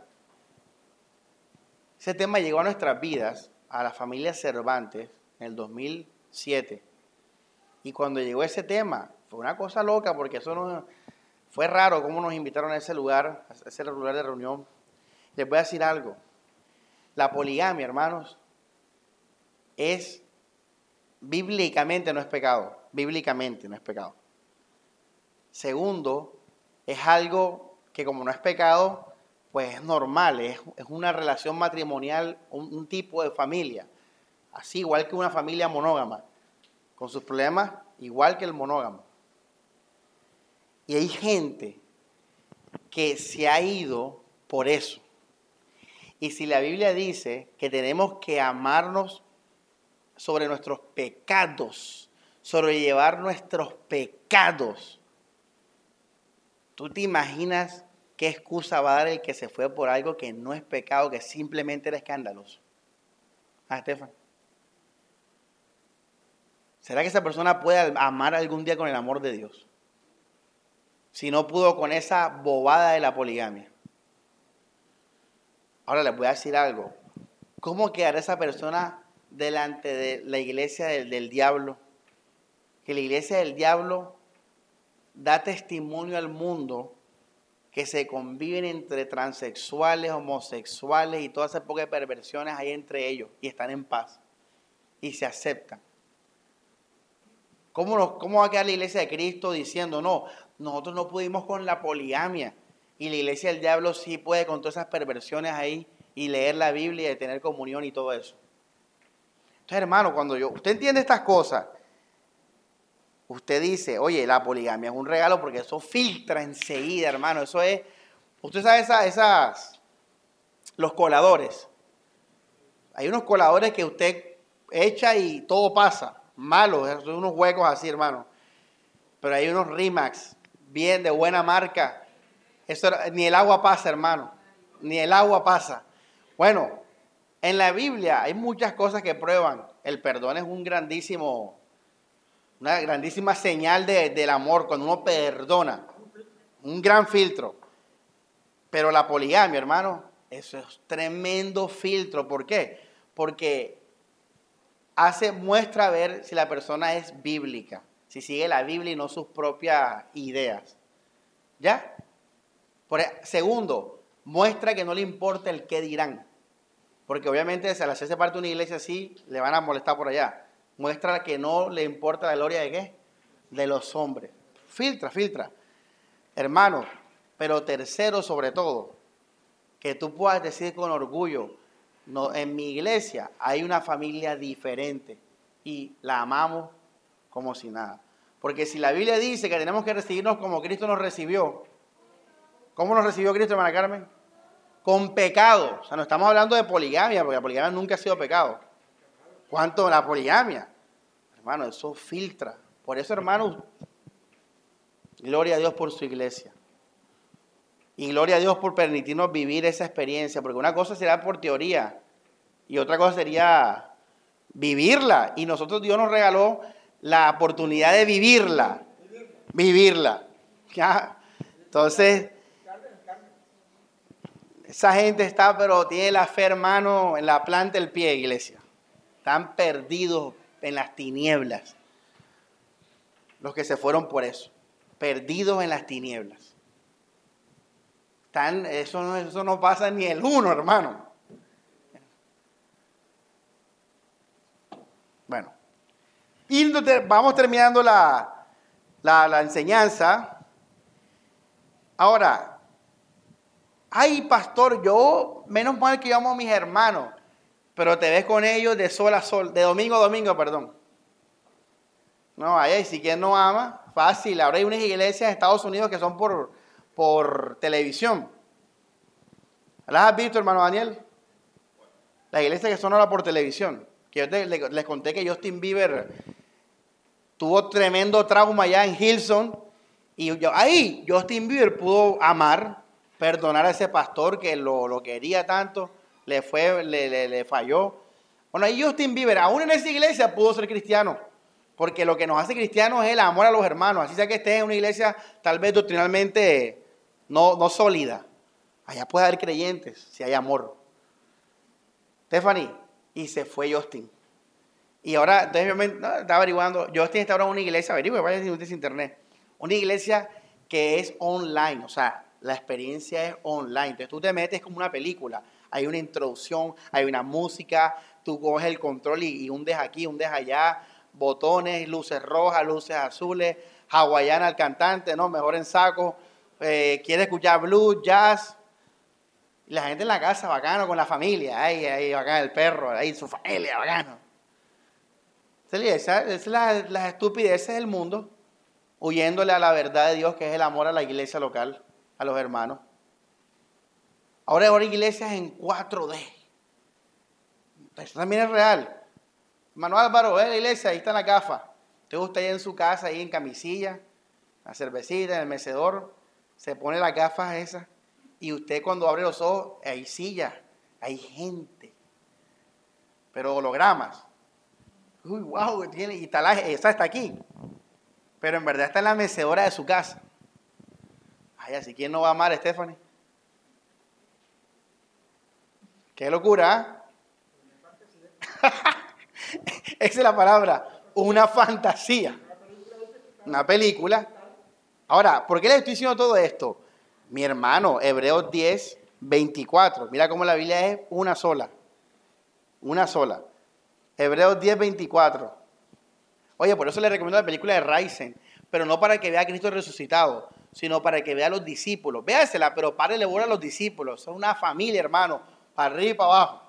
A: Ese tema llegó a nuestras vidas, a la familia Cervantes, en el 2007. Y cuando llegó ese tema, fue una cosa loca porque eso no, fue raro cómo nos invitaron a ese lugar, a ese lugar de reunión. Les voy a decir algo. La poligamia, hermanos, es bíblicamente no es pecado. Bíblicamente no es pecado. Segundo, es algo que como no es pecado, pues es normal, es, una relación matrimonial, un, tipo de familia. Así igual que una familia monógama, con sus problemas igual que el monógamo. Y hay gente que se ha ido por eso. Y si la Biblia dice que tenemos que amarnos sobre nuestros pecados, sobrellevar nuestros pecados, ¿tú te imaginas qué excusa va a dar el que se fue por algo que no es pecado, que simplemente era escandaloso? a Estefan? ¿Será que esa persona puede amar algún día con el amor de Dios? Si no pudo con esa bobada de la poligamia. Ahora les voy a decir algo. ¿Cómo quedará esa persona delante de la iglesia del, diablo? Que la iglesia del diablo da testimonio al mundo que se conviven entre transexuales, homosexuales y todas esas pocas perversiones hay entre ellos y están en paz y se aceptan. ¿Cómo, ¿Cómo va a quedar la iglesia de Cristo diciendo, no, nosotros no pudimos con la poligamia y la iglesia del diablo sí puede con todas esas perversiones ahí y leer la Biblia y tener comunión y todo eso? Entonces, hermano, cuando yo, usted entiende estas cosas, usted dice, oye, la poligamia es un regalo porque eso filtra enseguida, hermano. Eso es, usted sabe esas, esas los coladores. Hay unos coladores que usted echa y todo pasa malos, son unos huecos así, hermano. Pero hay unos Rimax, bien de buena marca. Ni el agua pasa, hermano. Ni el agua pasa. Bueno, en la Biblia hay muchas cosas que prueban. El perdón es un grandísimo, una grandísima señal de, del amor cuando uno perdona. Un gran filtro. Pero la poligamia, hermano, eso es tremendo filtro. ¿Por qué? Porque hace, muestra ver si la persona es bíblica, si sigue la Biblia y no sus propias ideas. ¿Ya? E, segundo, muestra que no le importa el qué dirán. Porque obviamente si al hacerse parte de una iglesia así, le van a molestar por allá. Muestra que no le importa la gloria de qué? De los hombres. Filtra, filtra. Hermano, pero tercero sobre todo, que tú puedas decir con orgullo, no, en mi iglesia hay una familia diferente y la amamos como si nada. Porque si la Biblia dice que tenemos que recibirnos como Cristo nos recibió, ¿cómo nos recibió Cristo, hermana Carmen? Con pecado. O sea, no estamos hablando de poligamia, porque la poligamia nunca ha sido pecado. ¿Cuánto la poligamia? Hermano, eso filtra. Por eso, hermano, gloria a Dios por su iglesia. Y gloria a Dios por permitirnos vivir esa experiencia, porque una cosa será por teoría y otra cosa sería vivirla. Y nosotros Dios nos regaló la oportunidad de vivirla. Vivirla. (laughs) ¿Ya? Entonces, esa gente está, pero tiene la fe, hermano, en la planta del pie, iglesia. Están perdidos en las tinieblas. Los que se fueron por eso. Perdidos en las tinieblas eso, no, eso no pasa ni el uno, hermano. Bueno, y vamos terminando la, la, enseñanza. Ahora, ay, pastor, yo, menos mal que llamo a mis hermanos, pero te ves con ellos de sol a sol, de domingo a domingo, perdón. No, ahí si quien no ama, fácil. Ahora hay unas iglesias en Estados Unidos que son por, por televisión. ¿Las has visto, hermano Daniel? La iglesia que sonora por televisión. Que yo les conté que Justin Bieber tuvo tremendo trauma allá en Hilson. Y yo, ahí Justin Bieber pudo amar, perdonar a ese pastor que lo, quería tanto, le, fue, le, le falló. Bueno, ahí Justin Bieber, aún en esa iglesia, pudo ser cristiano. Porque lo que nos hace cristianos es el amor a los hermanos. Así sea que estés en una iglesia tal vez doctrinalmente no, no sólida. Allá puede haber creyentes si hay amor. Stephanie, y se fue Justin. Y ahora, entonces estaba averiguando, Justin está ahora en una iglesia, averigüe, vaya en internet. Una iglesia que es online, o sea, la experiencia es online. Entonces tú te metes como una película. Hay una introducción, hay una música, tú coges el control y, y hundes aquí, hundes allá, botones, luces rojas, luces azules, hawaiana al cantante, ¿no? Mejor en saco, eh, quiere escuchar blues, jazz. la gente en la casa, bacano, con la familia, ahí, ahí, bacano, el perro, ahí, su familia, bacano. Esa es la, las estupideces del mundo, huyéndole a la verdad de Dios, que es el amor a la iglesia local, a los hermanos. Ahora hay iglesias en 4D. Eso también es real. Hermano Álvaro, ve la iglesia, ahí está la gafa. Usted gusta ahí en su casa, ahí en camisilla, la cervecita, en el mecedor, se pone las gafas esas y usted cuando abre los ojos, hay silla, hay gente. pero hologramas. Uy, wow, tiene, y está esa está aquí. Pero en verdad está en la mecedora de su casa. Ay, así quién no va a amar Stephanie. Qué locura. ¿ah? (laughs) Esa es la palabra, una fantasía. Una película. Ahora, ¿por qué le estoy diciendo todo esto? Mi hermano, Hebreos 10, 24. Mira cómo la Biblia es una sola. Una sola. Hebreos 10, 24. Oye, por eso le recomiendo la película de Ryzen, pero no para que vea a Cristo resucitado, sino para que vea a los discípulos. Véasela, pero párele bola a los discípulos. Son una familia, hermano, para arriba y para abajo.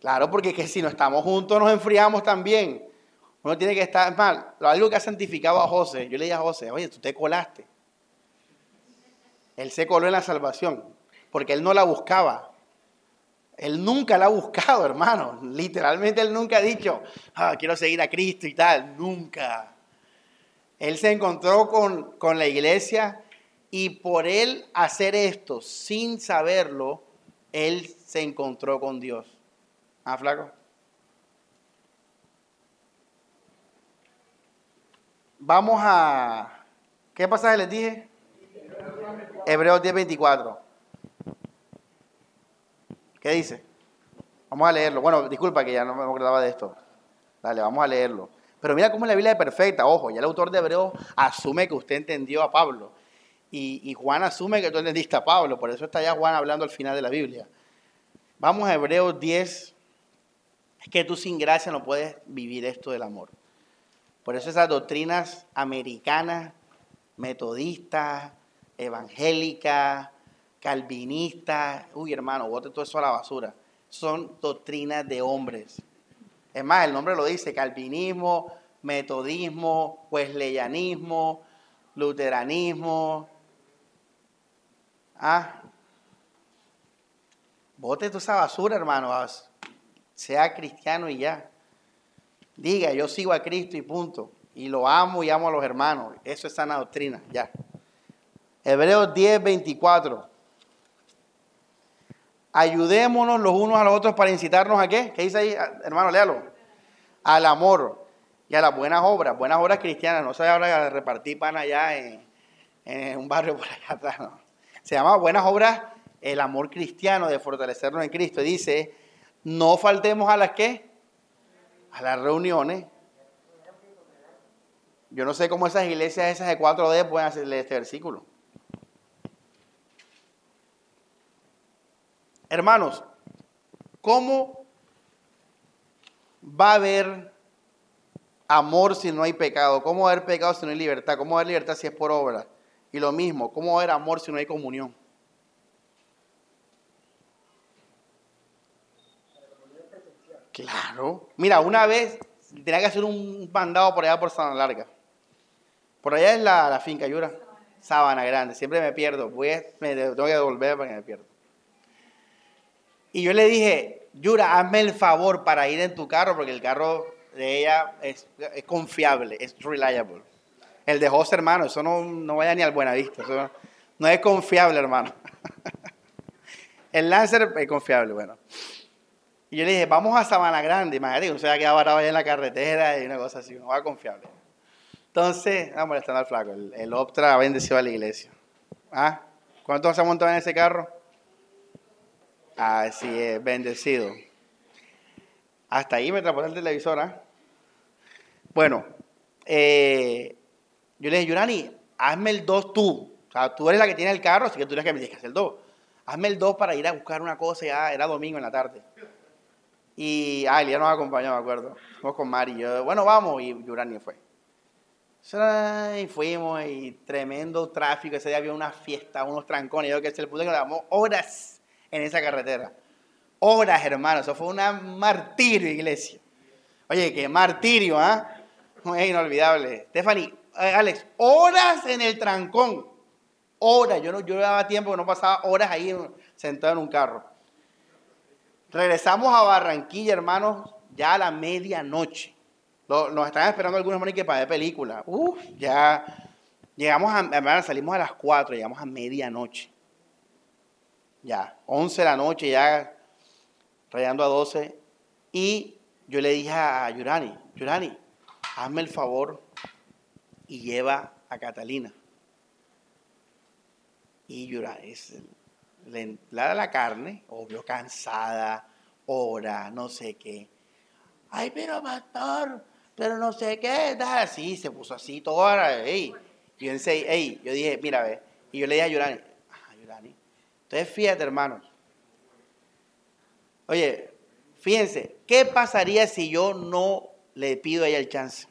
A: Claro, porque que si no estamos juntos nos enfriamos también. Uno tiene que estar mal. Algo que ha santificado a José. Yo le dije a José, oye, tú te colaste. Él se coló en la salvación, porque él no la buscaba. Él nunca la ha buscado, hermano. Literalmente él nunca ha dicho, ah, quiero seguir a Cristo y tal. Nunca. Él se encontró con, con la iglesia y por él hacer esto sin saberlo, él se encontró con Dios. ¿Ah, flaco? Vamos a... ¿Qué pasaje les dije? Hebreos 10:24. ¿Qué dice? Vamos a leerlo. Bueno, disculpa que ya no me acordaba de esto. Dale, vamos a leerlo. Pero mira cómo la Biblia es perfecta. Ojo, ya el autor de Hebreos asume que usted entendió a Pablo. Y, Juan asume que tú entendiste a Pablo. Por eso está ya Juan hablando al final de la Biblia. Vamos a Hebreos 10. Es que tú sin gracia no puedes vivir esto del amor. Por eso esas doctrinas americanas, metodistas, evangélicas, calvinistas, uy hermano, bote todo eso a la basura. Son doctrinas de hombres. Es más, el nombre lo dice, calvinismo, metodismo, wesleyanismo, luteranismo. Ah, bote toda esa basura, hermano. Sea cristiano y ya. Diga, yo sigo a Cristo y punto. Y lo amo y amo a los hermanos. Eso es sana doctrina, ya. Hebreos 10, 24. Ayudémonos los unos a los otros para incitarnos a qué? ¿Qué dice ahí, hermano? Léalo. Al amor y a las buenas obras, buenas obras cristianas. No se habla de repartir pan allá en, un barrio por allá atrás. Se llama buenas obras el amor cristiano de fortalecernos en Cristo. Dice, no faltemos a las qué? A las reuniones. Yo no sé cómo esas iglesias esas de 4D pueden hacerle este versículo. Hermanos, ¿cómo va a haber amor si no hay pecado? ¿Cómo va a haber pecado si no hay libertad? ¿Cómo va a haber libertad si es por obra? Y lo mismo, ¿cómo va a haber amor si no hay comunión? Claro. Mira, una vez tenía que hacer un mandado por allá por Sabana Larga. Por allá es la, finca, Yura. Sabana Grande. Siempre me pierdo. Voy me tengo que devolver para que me pierda. Y yo le dije, Yura, hazme el favor para ir en tu carro, porque el carro de ella es, confiable, es reliable. El de José, hermano, eso no, no vaya ni al Buenavista. Eso no, es confiable, hermano. (laughs) el Lancer es confiable, bueno. Y yo le dije, vamos a Sabana Grande. Imagínate, uno se había quedado varado allá en la carretera y una cosa así, no va confiable. Entonces, vamos a molestar al flaco. El, el Optra ha bendecido a la iglesia. ¿Ah? ¿Cuántos se montado en ese carro? Así es, bendecido. Hasta ahí me transporté el televisor. ¿ah? Bueno, eh, yo le dije, Yurani, hazme el 2 tú. O sea, tú eres la que tiene el carro, así que tú eres la que me tienes que hacer el 2. Hazme el 2 para ir a buscar una cosa, ya era domingo en la tarde. Y, ah, ya nos acompañó, me acuerdo. Fuimos con Mari. Yo, bueno, vamos, y Yurani fue. Y fuimos, y tremendo tráfico. Ese día había una fiesta, unos trancones. Yo que se le puse que le damos horas en esa carretera. Horas, hermano, eso fue un martirio, iglesia. Oye, qué martirio, ¿ah? Es inolvidable. Stephanie, eh, Alex, horas en el trancón. Horas. Yo no yo daba tiempo que no pasaba horas ahí sentado en un carro. Regresamos a Barranquilla, hermanos, ya a la medianoche. Nos estaban esperando algunos hermanos que para ver película. Uf, ya llegamos a, salimos a las 4, llegamos a medianoche ya, 11 de la noche, ya rayando a 12, Y yo le dije a Yurani, Yurani, hazme el favor y lleva a Catalina. Y Yurani le da la carne, obvio, cansada, hora, no sé qué. Ay, pero pastor, pero no sé qué, así, se puso así toda, ey. Y yo, ey, yo dije, mira, ve, y yo le dije a Yurani, entonces fíjate, hermanos. Oye, fíjense, ¿qué pasaría si yo no le pido a ella el chance?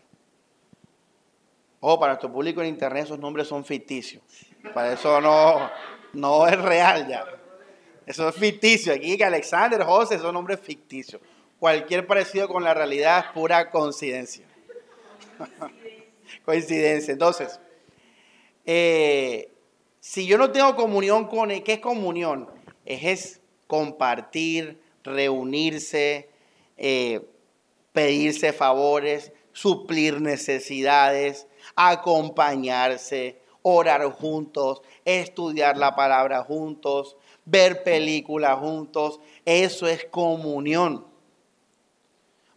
A: Ojo, para nuestro público en internet esos nombres son ficticios. Para eso no, no es real ya. Eso es ficticio. Aquí que Alexander, José son nombres ficticios. Cualquier parecido con la realidad es pura coincidencia. (laughs) coincidencia. Entonces, eh, si yo no tengo comunión con él, ¿qué es comunión? Es, compartir, reunirse, eh, pedirse favores, suplir necesidades, acompañarse, orar juntos, estudiar la palabra juntos, ver películas juntos. Eso es comunión.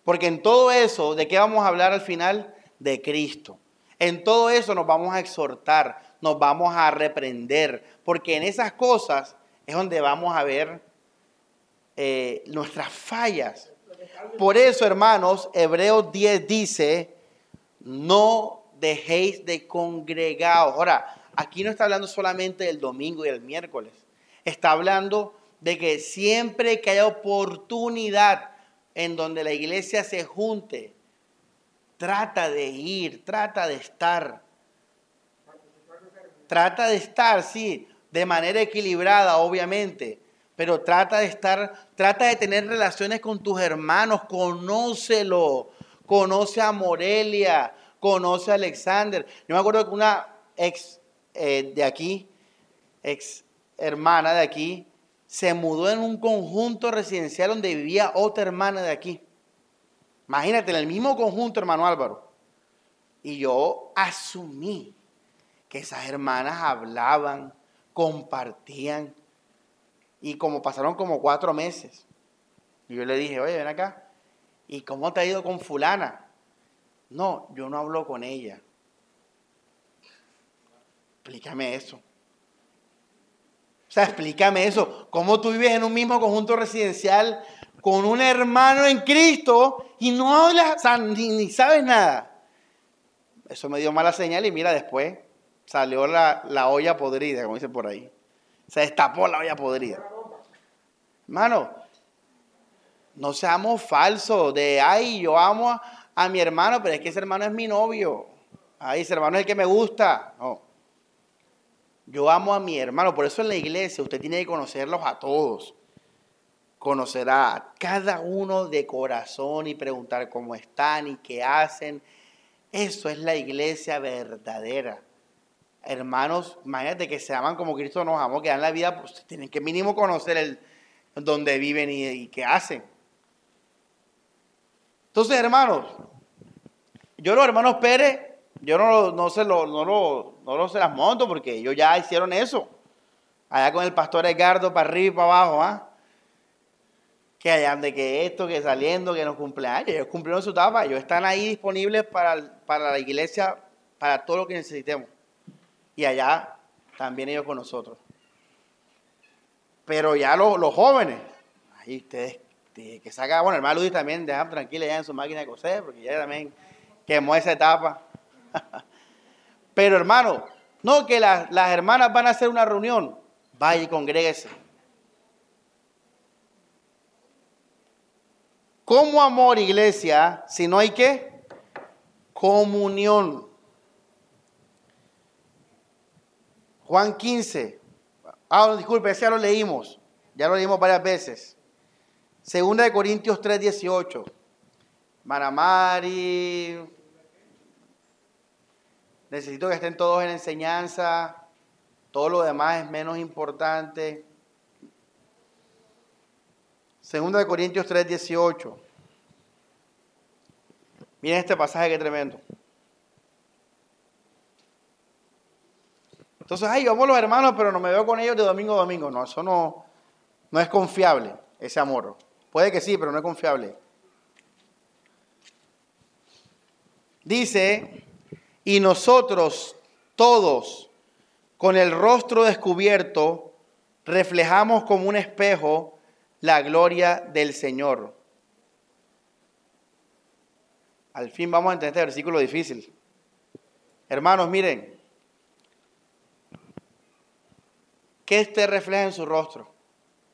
A: Porque en todo eso, ¿de qué vamos a hablar al final? De Cristo. En todo eso nos vamos a exhortar, nos vamos a reprender, porque en esas cosas es donde vamos a ver eh, nuestras fallas. Por eso, hermanos, Hebreos 10 dice, no dejéis de congregar. Ahora, aquí no está hablando solamente del domingo y el miércoles, está hablando de que siempre que haya oportunidad en donde la iglesia se junte, trata de ir, trata de estar. Trata de estar, sí, de manera equilibrada, obviamente, pero trata de estar, trata de tener relaciones con tus hermanos, conócelo, conoce a Morelia, conoce a Alexander. Yo me acuerdo que una ex eh, de aquí, ex hermana de aquí, se mudó en un conjunto residencial donde vivía otra hermana de aquí. Imagínate, en el mismo conjunto, hermano Álvaro. Y yo asumí que esas hermanas hablaban, compartían. Y como pasaron como cuatro meses, yo le dije, oye, ven acá, ¿y cómo te ha ido con fulana? No, yo no hablo con ella. Explícame eso. O sea, explícame eso. ¿Cómo tú vives en un mismo conjunto residencial con un hermano en Cristo y no hablas, ni sabes nada? Eso me dio mala señal y mira, después salió la, olla podrida, como dice por ahí. Se destapó la olla podrida. Hermano, no seamos falsos de, ay, yo amo a, mi hermano, pero es que ese hermano es mi novio. Ay, ese hermano es el que me gusta. No. Yo amo a mi hermano. Por eso en la iglesia usted tiene que conocerlos a todos. Conocer a cada uno de corazón y preguntar cómo están y qué hacen. Eso es la iglesia verdadera hermanos, imagínate que se aman como Cristo nos amó, que dan la vida, pues tienen que mínimo conocer el dónde viven y, qué hacen. Entonces, hermanos, yo los hermanos Pérez, yo no, no, se lo, no, lo, no se las monto porque ellos ya hicieron eso. Allá con el pastor Edgardo para arriba y para abajo, ¿ah? Que allá de que esto, que saliendo, que nos cumpleaños, ellos cumplieron su etapa, ellos están ahí disponibles para, para la iglesia, para todo lo que necesitemos y allá también ellos con nosotros. Pero ya los, jóvenes, ahí ustedes, que saca, bueno, el hermano Luis también, dejan tranquila ya en su máquina de coser, porque ya también quemó esa etapa. (laughs) Pero hermano, no que las, las hermanas van a hacer una reunión, vaya y congréguese. ¿Cómo amor, iglesia, si no hay qué? Comunión. Juan 15. Ah, disculpe, ese ya lo leímos. Ya lo leímos varias veces. Segunda de Corintios 3, 18. Maramari. Necesito que estén todos en enseñanza. Todo lo demás es menos importante. Segunda de Corintios 3, 18. Miren este pasaje que tremendo. Entonces, ay, yo amo a los hermanos, pero no me veo con ellos de domingo a domingo. No, eso no, no es confiable, ese amor. Puede que sí, pero no es confiable. Dice, y nosotros todos, con el rostro descubierto, reflejamos como un espejo la gloria del Señor. Al fin vamos a entender este versículo difícil. Hermanos, miren, ¿qué usted refleja en su rostro?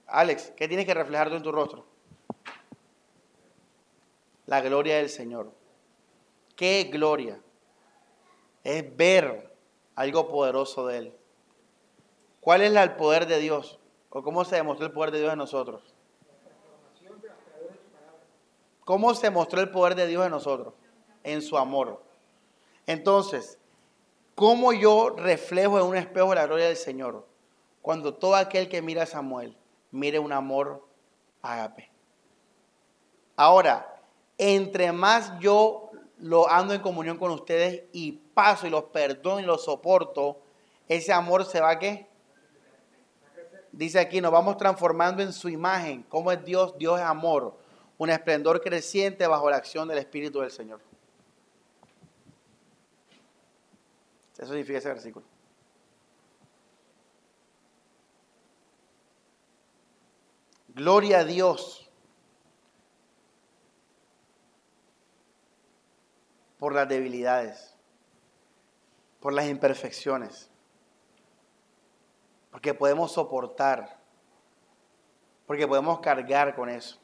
A: Alex, ¿qué tienes que reflejar tú en tu rostro? La gloria del Señor. ¿Qué gloria? Es ver algo poderoso de Él. ¿Cuál es el poder de Dios? ¿O cómo se demostró el poder de Dios en nosotros? ¿Cómo se mostró el poder de Dios en nosotros? En su amor. Entonces, ¿cómo yo reflejo en un espejo la gloria del Señor? Cuando todo aquel que mira a Samuel mire un amor ágape. Ahora, entre más yo lo ando en comunión con ustedes y paso y los perdono y los soporto, ese amor se va a qué? Dice aquí, nos vamos transformando en su imagen. ¿Cómo es Dios? Dios es amor. Un esplendor creciente bajo la acción del Espíritu del Señor. Eso significa ese versículo. Gloria a Dios por las debilidades, por las imperfecciones, porque podemos soportar, porque podemos cargar con eso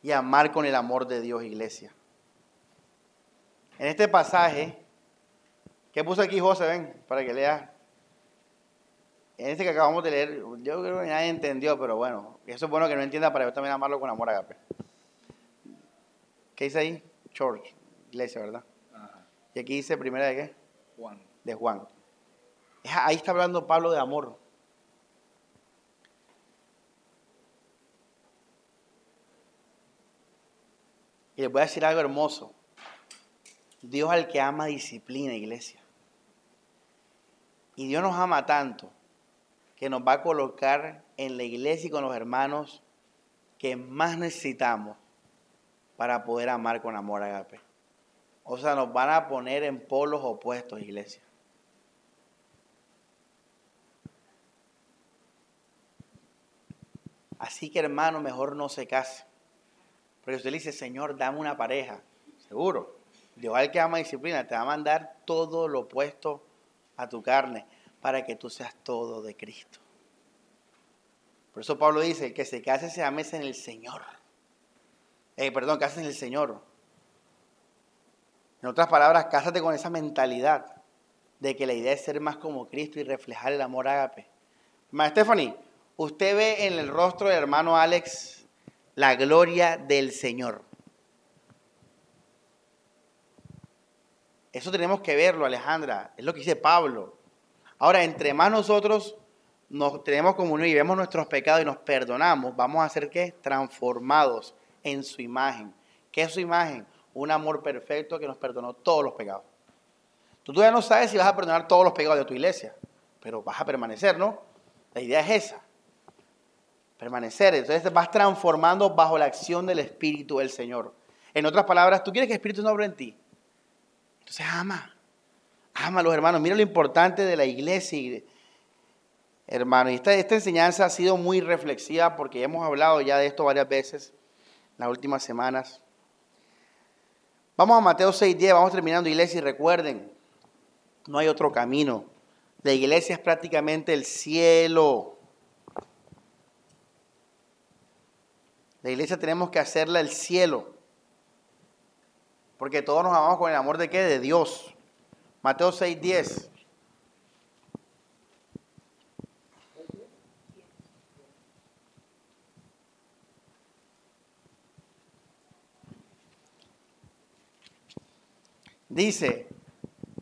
A: y amar con el amor de Dios, iglesia. En este pasaje, ¿qué puso aquí José? Ven, para que lea en este que acabamos de leer, yo creo que nadie entendió, pero bueno, eso es bueno que no entienda para yo también amarlo con amor agape. ¿Qué dice ahí? Church, iglesia, ¿verdad? Y aquí dice primera de qué?
B: Juan.
A: De Juan. Ahí está hablando Pablo de amor. Y les voy a decir algo hermoso. Dios al que ama disciplina, iglesia. Y Dios nos ama tanto que nos va a colocar en la iglesia y con los hermanos que más necesitamos para poder amar con amor agape. O sea, nos van a poner en polos opuestos, iglesia. Así que hermano, mejor no se case. Porque usted le dice, Señor, dame una pareja. Seguro. Dios al que ama disciplina te va a mandar todo lo opuesto a tu carne para que tú seas todo de Cristo. Por eso Pablo dice, el que se case se amese en el Señor. Eh, perdón, cásate en el Señor. En otras palabras, cásate con esa mentalidad de que la idea es ser más como Cristo y reflejar el amor ágape. Maestra Stephanie, usted ve en el rostro del hermano Alex la gloria del Señor. Eso tenemos que verlo, Alejandra. Es lo que dice Pablo. Ahora, entre más nosotros nos tenemos comunión y vemos nuestros pecados y nos perdonamos, vamos a ser ¿qué? Transformados en su imagen. ¿Qué es su imagen? Un amor perfecto que nos perdonó todos los pecados. Tú todavía no sabes si vas a perdonar todos los pecados de tu iglesia, pero vas a permanecer, ¿no? La idea es esa. Permanecer. Entonces vas transformando bajo la acción del Espíritu del Señor. En otras palabras, tú quieres que el Espíritu no obre en ti. Entonces ama. Ama los hermanos. Mira lo importante de la iglesia, hermano. Y esta, esta enseñanza ha sido muy reflexiva porque hemos hablado ya de esto varias veces en las últimas semanas. Vamos a Mateo 6.10, vamos terminando iglesia y recuerden, no hay otro camino. La iglesia es prácticamente el cielo. La iglesia tenemos que hacerla el cielo. Porque todos nos amamos con el amor de qué? De Dios. Mateo 6:10. Dice,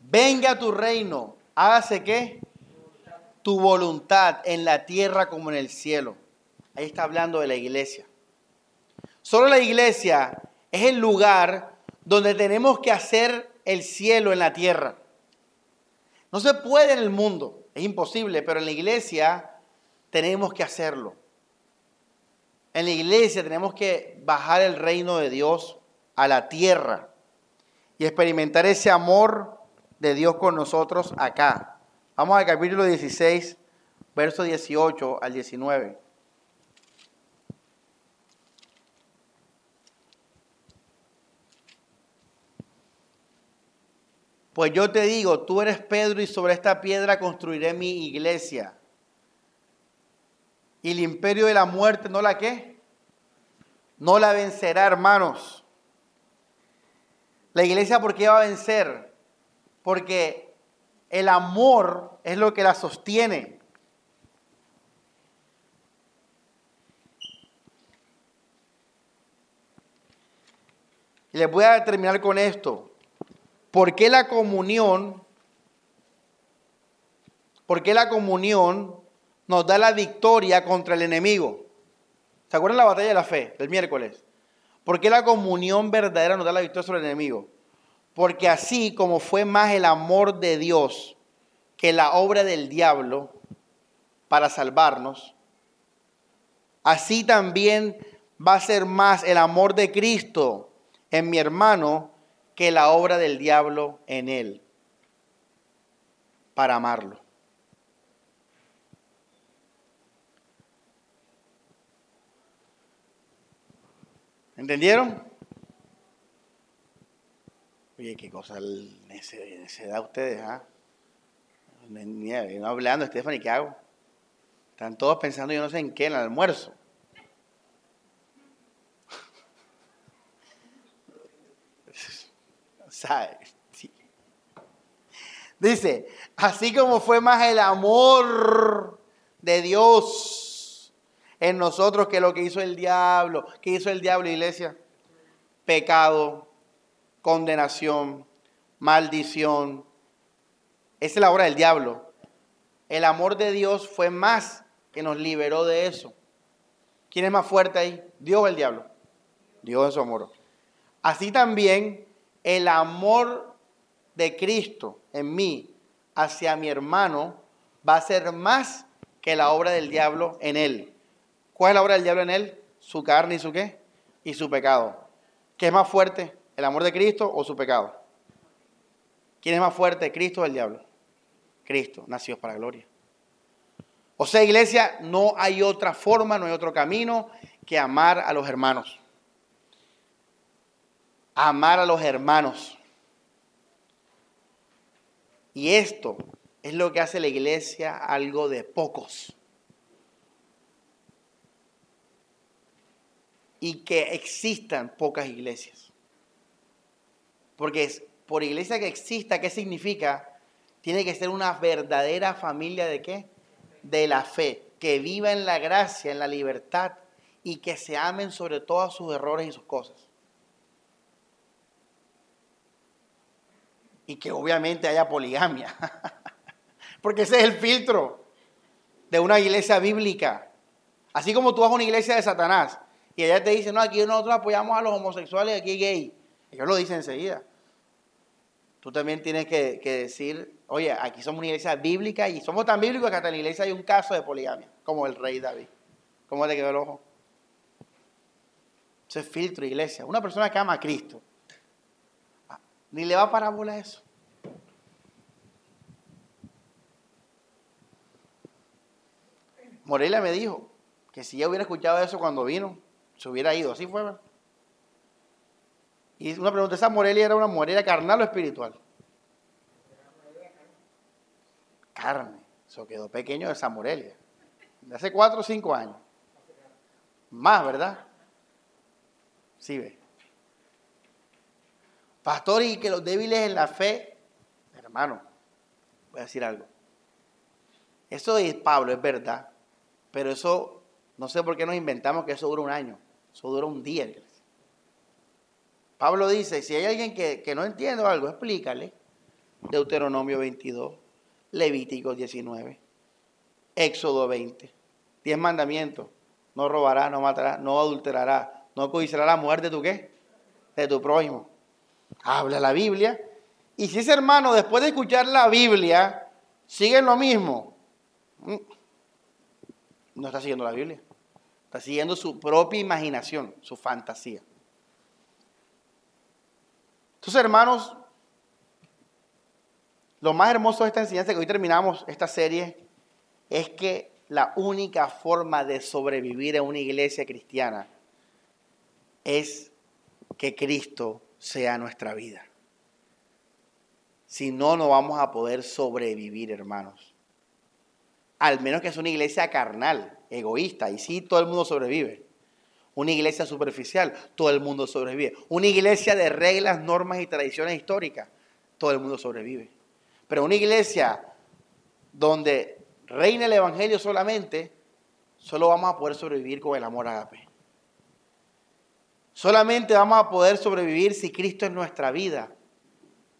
A: venga tu reino, hágase qué? Tu voluntad en la tierra como en el cielo. Ahí está hablando de la iglesia. Solo la iglesia es el lugar donde tenemos que hacer el cielo en la tierra. No se puede en el mundo, es imposible, pero en la iglesia tenemos que hacerlo. En la iglesia tenemos que bajar el reino de Dios a la tierra. y experimentar ese amor de Dios con nosotros acá. Vamos al capítulo 16, verso 18 al 19. Pues yo te digo, tú eres Pedro y sobre esta piedra construiré mi iglesia. Y el imperio de la muerte no la qué? No la vencerá, hermanos. La iglesia, ¿por qué va a vencer? Porque el amor es lo que la sostiene. Y les voy a terminar con esto. ¿Por qué la comunión? ¿Por qué la comunión nos da la victoria contra el enemigo? ¿Se acuerdan la batalla de la fe del miércoles? ¿Por qué la comunión verdadera nos da la victoria sobre el enemigo? Porque así como fue más el amor de Dios que la obra del diablo para salvarnos, así también va a ser más el amor de Cristo en mi hermano que la obra del diablo en él para amarlo. ¿Entendieron? Oye, qué cosa se da ustedes, ¿ah? No hablando, Stephanie, ¿qué hago? Están todos pensando, yo no sé en qué, en el almuerzo. Dice, así como fue más el amor de Dios en nosotros que lo que hizo el diablo. ¿Qué hizo el diablo, iglesia? Pecado, condenación, maldición. Esa es la obra del diablo. El amor de Dios fue más que nos liberó de eso. ¿Quién es más fuerte ahí? ¿Dios o el diablo? Dios es su amor. Así también el amor de Cristo en mí hacia mi hermano va a ser más que la obra del diablo en él. ¿Cuál es la obra del diablo en él? Su carne y su qué? Y su pecado. ¿Qué es más fuerte? ¿El amor de Cristo o su pecado? ¿Quién es más fuerte, Cristo o el diablo? Cristo, nació para gloria. O sea, iglesia, no hay otra forma, no hay otro camino que amar a los hermanos amar a los hermanos. Y esto es lo que hace la iglesia algo de pocos. Y que existan pocas iglesias. Porque por iglesia que exista, ¿qué significa? Tiene que ser una verdadera familia de qué? De la fe, que viva en la gracia, en la libertad y que se amen sobre todos sus errores y sus cosas. Y que obviamente haya poligamia. (laughs) Porque ese es el filtro de una iglesia bíblica. Así como tú vas a una iglesia de Satanás y ella te dice, no, aquí nosotros apoyamos a los homosexuales, aquí gay. Ellos lo dicen enseguida. Tú también tienes que, decir, oye, aquí somos una iglesia bíblica y somos tan bíblicos que hasta en la iglesia hay un caso de poligamia, como el rey David. ¿Cómo te quedó el ojo? Ese es filtro, iglesia. Una persona que ama a Cristo ni le va parábola eso. Morelia me dijo que si ella hubiera escuchado eso cuando vino, se hubiera ido. Así fue. Y una pregunta, ¿esa Morelia era una Morelia carnal o espiritual? Carne. Eso quedó pequeño esa Morelia. De hace cuatro o cinco años. Más, ¿verdad? Sí, ve. Pastor, y que los débiles en la fe, hermano, voy a decir algo. Eso es Pablo, es verdad. Pero eso, no sé por qué nos inventamos que eso dura un año. Eso dura un día. Pablo dice, si hay alguien que, no entiende algo, explícale. Deuteronomio 22, Levítico 19, Éxodo 20, 10 mandamientos. No robará, no matará, no adulterará, no codiciará la muerte de tu qué? De tu prójimo habla la Biblia. Y si ese hermano, después de escuchar la Biblia, sigue en lo mismo, mm, no está siguiendo la Biblia. Está siguiendo su propia imaginación, su fantasía. Entonces, hermanos, lo más hermoso de esta enseñanza que hoy terminamos esta serie es que la única forma de sobrevivir en una iglesia cristiana es que Cristo sea nuestra vida. Si no, no vamos a poder sobrevivir, hermanos. Al menos que es una iglesia carnal, egoísta, y sí, todo el mundo sobrevive. Una iglesia superficial, todo el mundo sobrevive. Una iglesia de reglas, normas y tradiciones históricas, todo el mundo sobrevive. Pero una iglesia donde reina el Evangelio solamente, solo vamos a poder sobrevivir con el amor agape. Solamente vamos a poder sobrevivir si Cristo es nuestra vida,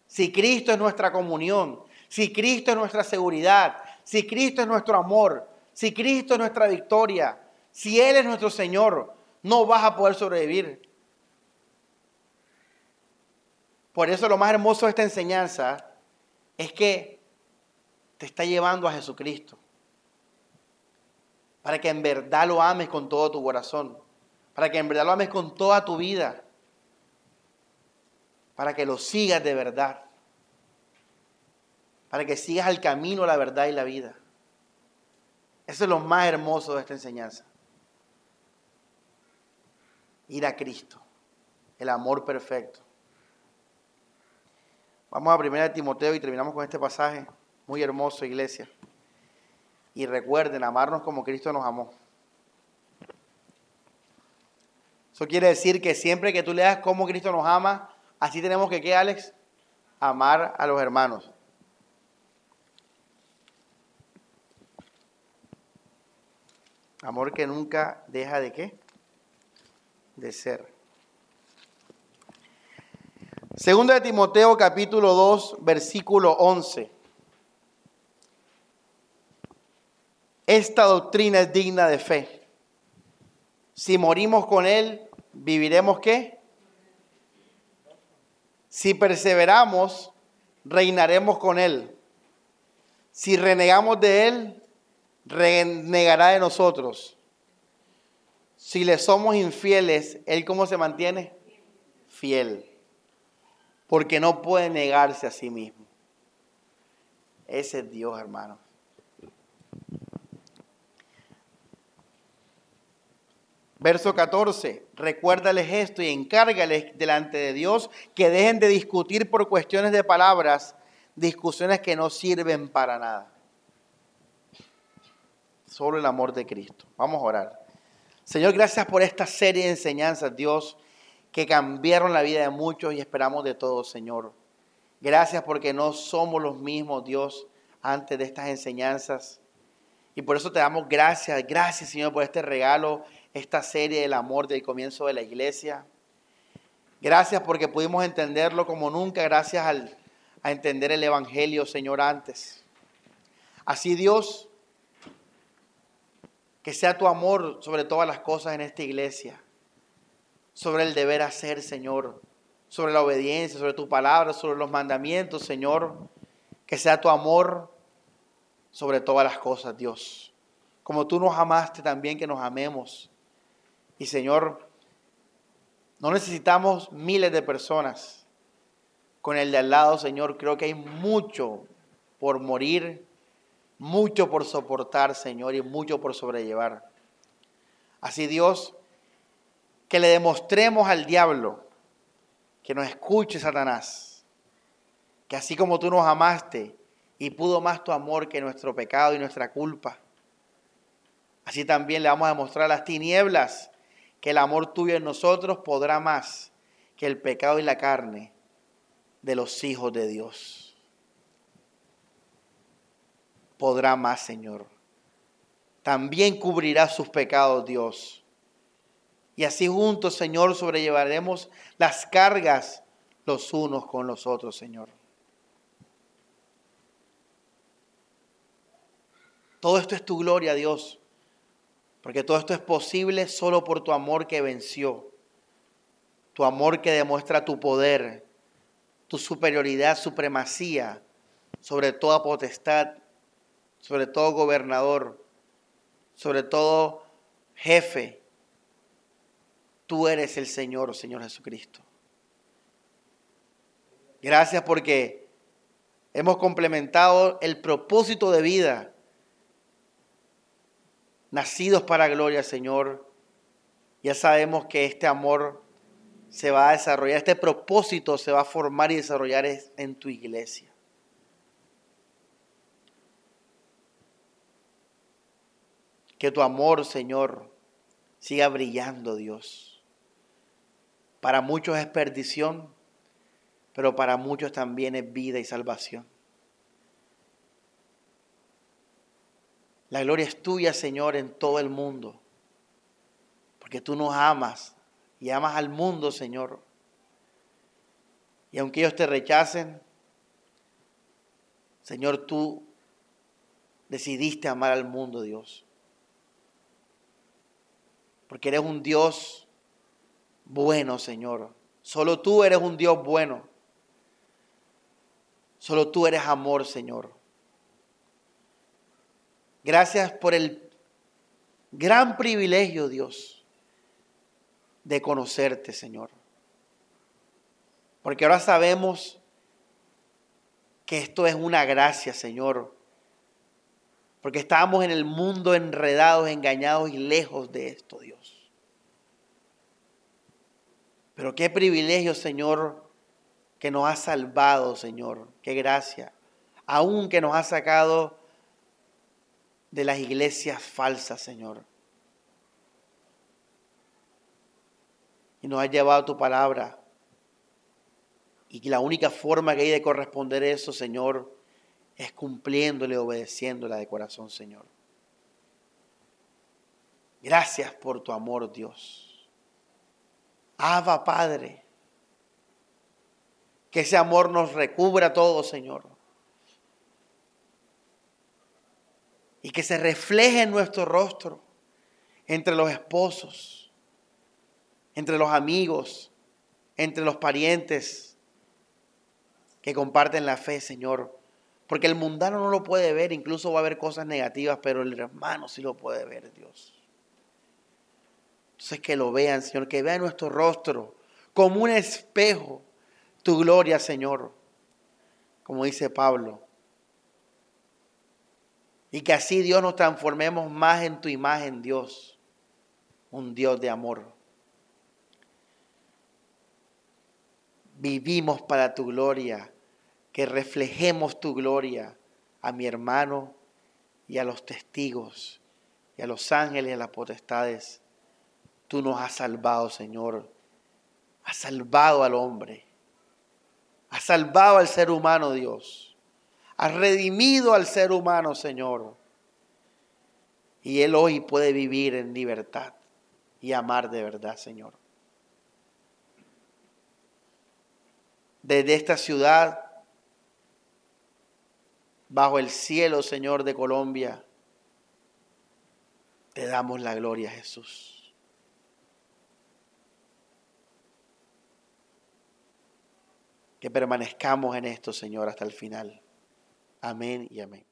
A: si Cristo es nuestra comunión, si Cristo es nuestra seguridad, si Cristo es nuestro amor, si Cristo es nuestra victoria, si Él es nuestro Señor, no vas a poder sobrevivir. Por eso lo más hermoso de esta enseñanza es que te está llevando a Jesucristo. Para que en verdad lo ames con todo tu corazón para que en verdad lo ames con toda tu vida, para que lo sigas de verdad, para que sigas el camino, la verdad y la vida. Eso es lo más hermoso de esta enseñanza. Ir a Cristo, el amor perfecto. Vamos a 1 Timoteo y terminamos con este pasaje muy hermoso, iglesia. Y recuerden amarnos como Cristo nos amó. Eso quiere decir que siempre que tú leas cómo Cristo nos ama, así tenemos que, ¿qué, Alex? Amar a los hermanos. Amor que nunca deja de qué? De ser. Segundo de Timoteo capítulo 2, versículo 11. Esta doctrina es digna de fe. Si morimos con Él, ¿viviremos qué? Si perseveramos, reinaremos con Él. Si renegamos de Él, renegará de nosotros. Si le somos infieles, ¿Él cómo se mantiene? Fiel. Porque no puede negarse a sí mismo. Ese es Dios, hermano. Verso 14, recuérdales esto y encárgales delante de Dios que dejen de discutir por cuestiones de palabras, discusiones que no sirven para nada. Solo el amor de Cristo. Vamos a orar. Señor, gracias por esta serie de enseñanzas, Dios, que cambiaron la vida de muchos y esperamos de todos, Señor. Gracias porque no somos los mismos, Dios, antes de estas enseñanzas. Y por eso te damos gracias, gracias, Señor, por este regalo esta serie del amor del comienzo de la iglesia. Gracias porque pudimos entenderlo como nunca, gracias al, a entender el Evangelio, Señor, antes. Así Dios, que sea tu amor sobre todas las cosas en esta iglesia, sobre el deber hacer, Señor, sobre la obediencia, sobre tu palabra, sobre los mandamientos, Señor, que sea tu amor sobre todas las cosas, Dios. Como tú nos amaste también, que nos amemos y Señor, no necesitamos miles de personas. Con el de al lado, Señor, creo que hay mucho por morir, mucho por soportar, Señor, y mucho por sobrellevar. Así Dios, que le demostremos al diablo que nos escuche Satanás, que así como tú nos amaste y pudo más tu amor que nuestro pecado y nuestra culpa, así también le vamos a demostrar a las tinieblas que el amor tuyo en nosotros podrá más que el pecado y la carne de los hijos de Dios. Podrá más, Señor. También cubrirá sus pecados, Dios. Y así juntos, Señor, sobrellevaremos las cargas los unos con los otros, Señor. Todo esto es tu gloria, Dios. Porque todo esto es posible solo por tu amor que venció. Tu amor que demuestra tu poder, tu superioridad, supremacía sobre toda potestad, sobre todo gobernador, sobre todo jefe. Tú eres el Señor, Señor Jesucristo. Gracias porque hemos complementado el propósito de vida. Nacidos para gloria, Señor. Ya sabemos que este amor se va a desarrollar, este propósito se va a formar y desarrollar en tu iglesia. Que tu amor, Señor, siga brillando, Dios. Para muchos es perdición, pero para muchos también es vida y salvación. La gloria es tuya, Señor, en todo el mundo, porque tú nos amas y amas al mundo, Señor. Y aunque ellos te rechacen, Señor, tú decidiste amar al mundo, Dios porque eres un Dios bueno, Señor. Solo tú eres un Dios bueno. Solo tú eres amor, Señor. Gracias por el gran privilegio, Dios, de conocerte, Señor. Porque ahora sabemos que esto es una gracia, Señor porque estábamos en el mundo enredados, engañados y lejos de esto, Dios. Pero qué privilegio, Señor, que nos ha salvado, Señor. Qué gracia. Aún que nos ha sacado de las iglesias falsas, Señor. Y nos ha llevado tu palabra. Y la única forma que hay de corresponder eso, Señor, es cumpliéndole, obedeciéndole de corazón, Señor. Gracias por tu amor, Dios. Ava, Padre. Que ese amor nos recubra todo, Señor. Y que se refleje en nuestro rostro, entre los esposos, entre los amigos, entre los parientes que comparten la fe, Señor porque el mundano no lo puede ver, incluso va a haber cosas negativas, pero el hermano sí lo puede ver, Dios. Entonces que lo vean, Señor, que vean nuestro rostro como un espejo, tu gloria, Señor, como dice Pablo. Y que así, Dios, nos transformemos más en tu imagen, Dios, un Dios de amor. Vivimos para tu gloria que reflejemos tu gloria a mi hermano y a los testigos y a los ángeles y a las potestades. Tú nos has salvado, Señor. Has salvado al hombre. Has salvado al ser humano, Dios. Has redimido al ser humano, Señor. Y él hoy puede vivir en libertad y amar de verdad, Señor. Desde esta ciudad bajo el cielo, Señor de Colombia. Te damos la gloria, Jesús. Que permanezcamos en esto, Señor, hasta el final. Amén y amén.